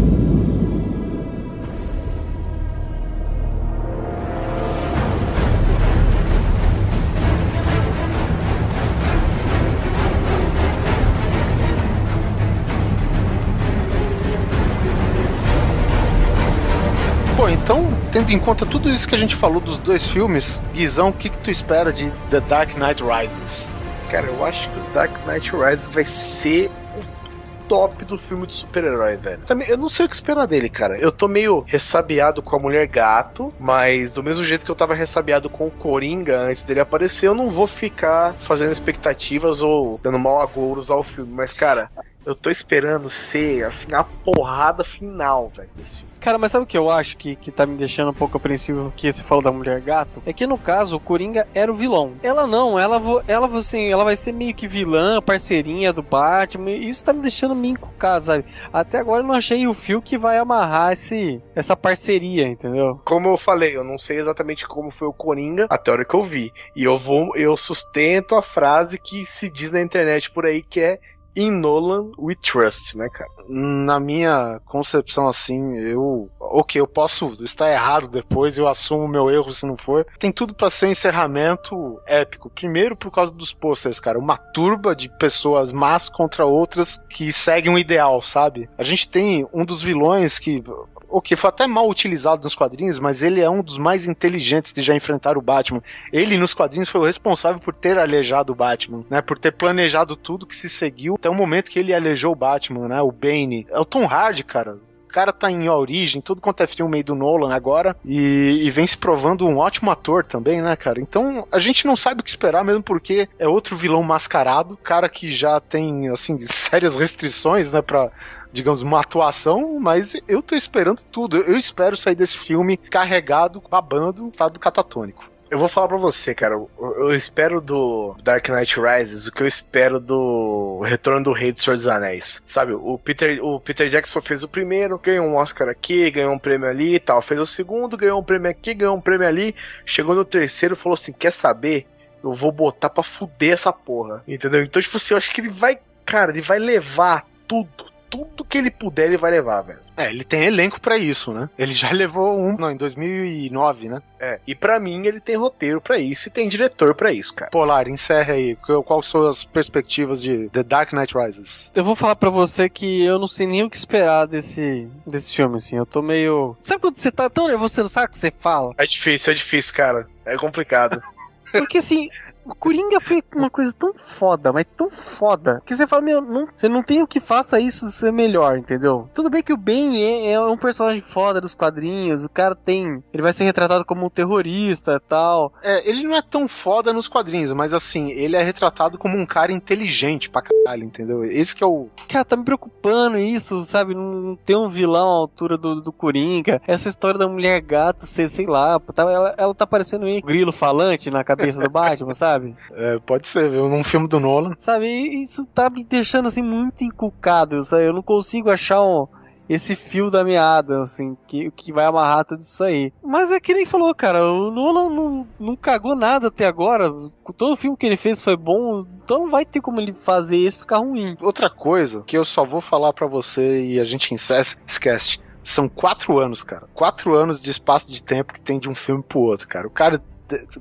D: Tendo em conta tudo isso que a gente falou dos dois filmes, Guizão, o que, que tu espera de The Dark Knight Rises?
C: Cara, eu acho que o Dark Knight Rises vai ser o top do filme de super-herói, velho. Também, eu não sei o que esperar dele, cara. Eu tô meio ressabiado com a Mulher Gato, mas do mesmo jeito que eu tava ressabiado com o Coringa antes dele aparecer, eu não vou ficar fazendo expectativas ou dando mal agouros ao filme. Mas, cara, eu tô esperando ser, assim, a porrada final, velho, desse filme.
B: Cara, mas sabe o que eu acho que, que tá me deixando um pouco apreensivo que você falou da mulher gato? É que no caso o Coringa era o vilão. Ela não, ela, ela assim, ela vai ser meio que vilã, parceirinha do Batman. Isso tá me deixando meio encucado, sabe? Até agora eu não achei o fio que vai amarrar esse, essa parceria, entendeu?
C: Como eu falei, eu não sei exatamente como foi o Coringa até a hora que eu vi. E eu vou, eu sustento a frase que se diz na internet por aí que é In Nolan We Trust, né, cara?
D: Na minha concepção, assim, eu. Ok, eu posso estar errado depois, eu assumo meu erro se não for. Tem tudo para ser um encerramento épico. Primeiro, por causa dos posters, cara. Uma turba de pessoas más contra outras que seguem um ideal, sabe? A gente tem um dos vilões que o que foi até mal utilizado nos quadrinhos, mas ele é um dos mais inteligentes de já enfrentar o Batman. Ele, nos quadrinhos, foi o responsável por ter aleijado o Batman, né? Por ter planejado tudo que se seguiu até o momento que ele aleijou o Batman, né? O Bane. É o Tom Hardy, cara. O cara tá em origem, tudo quanto é filme aí do Nolan agora, e, e, vem se provando um ótimo ator também, né, cara? Então a gente não sabe o que esperar, mesmo porque é outro vilão mascarado, cara que já tem, assim, sérias restrições, né, pra digamos, uma atuação, mas eu tô esperando tudo. Eu espero sair desse filme carregado, babando, estado catatônico.
C: Eu vou falar pra você, cara. Eu, espero do Dark Knight Rises o que eu espero do Retorno do Rei dos Senhor dos Anéis. Sabe, o Peter, o Peter Jackson fez o primeiro, ganhou um Oscar aqui, ganhou um prêmio ali e tal. Fez o segundo, ganhou um prêmio aqui, ganhou um prêmio ali. Chegou no terceiro falou assim: quer saber? Eu vou botar pra fuder essa porra. Entendeu? Então, tipo assim, eu acho que ele vai. Cara, ele vai levar tudo, tudo que ele puder, ele vai levar, velho.
D: É, ele tem elenco para isso, né? Ele já levou um, não, em 2009, né?
C: É, e para mim ele tem roteiro para isso e tem diretor para isso, cara.
D: Polar, encerra aí. Quais são as perspectivas de The Dark Knight Rises?
B: Eu vou falar para você que eu não sei nem o que esperar desse, desse filme, assim. Eu tô meio. Sabe quando você tá tão nervoso, você não sabe o que você fala?
C: É difícil, é difícil, cara. É complicado.
B: Porque assim, o Coringa foi uma coisa tão foda, mas tão foda, que você fala, meu, não, você não tem o que faça isso ser melhor, entendeu? Tudo bem que o Ben é, é, um personagem foda dos quadrinhos, o cara tem. Ele vai ser retratado como um terrorista e tal.
D: É, ele não é tão foda nos quadrinhos, mas assim, ele é retratado como um cara inteligente pra caralho, entendeu? Esse que é o.
B: Cara, tá me preocupando isso, sabe? Não ter um vilão à altura do, do Coringa. Essa história da mulher gato ser, sei lá, tá, ela, ela tá parecendo um grilo falante na cabeça do Batman, sabe? Sabe?
D: É, pode ser, viu? Num filme do Nolan.
B: Sabe, isso tá me deixando assim muito encucado, sabe? Eu não consigo achar um, esse fio da meada, assim, que, que vai amarrar tudo isso aí. Mas é que nem falou, cara, o Nolan não, não cagou nada até agora. Todo filme que ele fez foi bom, então não vai ter como ele fazer esse ficar ruim.
D: Outra coisa que eu só vou falar para você e a gente encerra, esquece São quatro anos, cara. Quatro anos de espaço de tempo que tem de um filme pro outro, cara. O cara.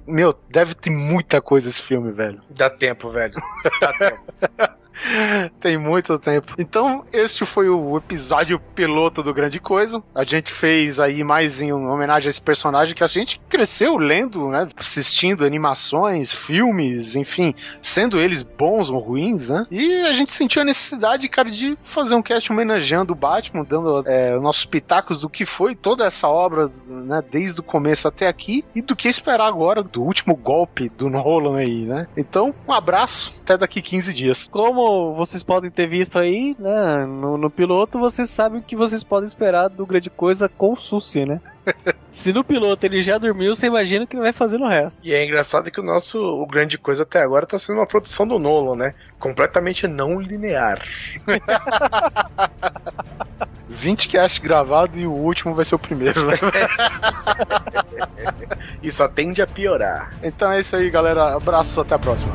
D: Meu, deve ter muita coisa esse filme, velho.
C: Dá tempo, velho. Dá tempo.
D: Tem muito tempo. Então, este foi o episódio piloto do Grande Coisa. A gente fez aí mais em homenagem a esse personagem que a gente cresceu lendo, né? Assistindo animações, filmes, enfim, sendo eles bons ou ruins, né? E a gente sentiu a necessidade, cara, de fazer um cast homenageando o Batman, dando é, os nossos pitacos do que foi toda essa obra, né? Desde o começo até aqui e do que esperar agora do último golpe do Nolan aí, né? Então, um abraço, até daqui 15 dias.
F: Como vocês podem ter visto aí, né, no, no piloto, vocês sabem o que vocês podem esperar do Grande Coisa com o Susi, né? Se no piloto ele já dormiu, você imagina o que ele vai fazer no resto.
C: E é engraçado que o nosso o grande coisa até agora tá sendo uma produção do Nolan, né? Completamente não linear.
D: 20 cast gravado e o último vai ser o primeiro, né?
C: E só tende a piorar.
D: Então é isso aí, galera. Abraço, até a próxima.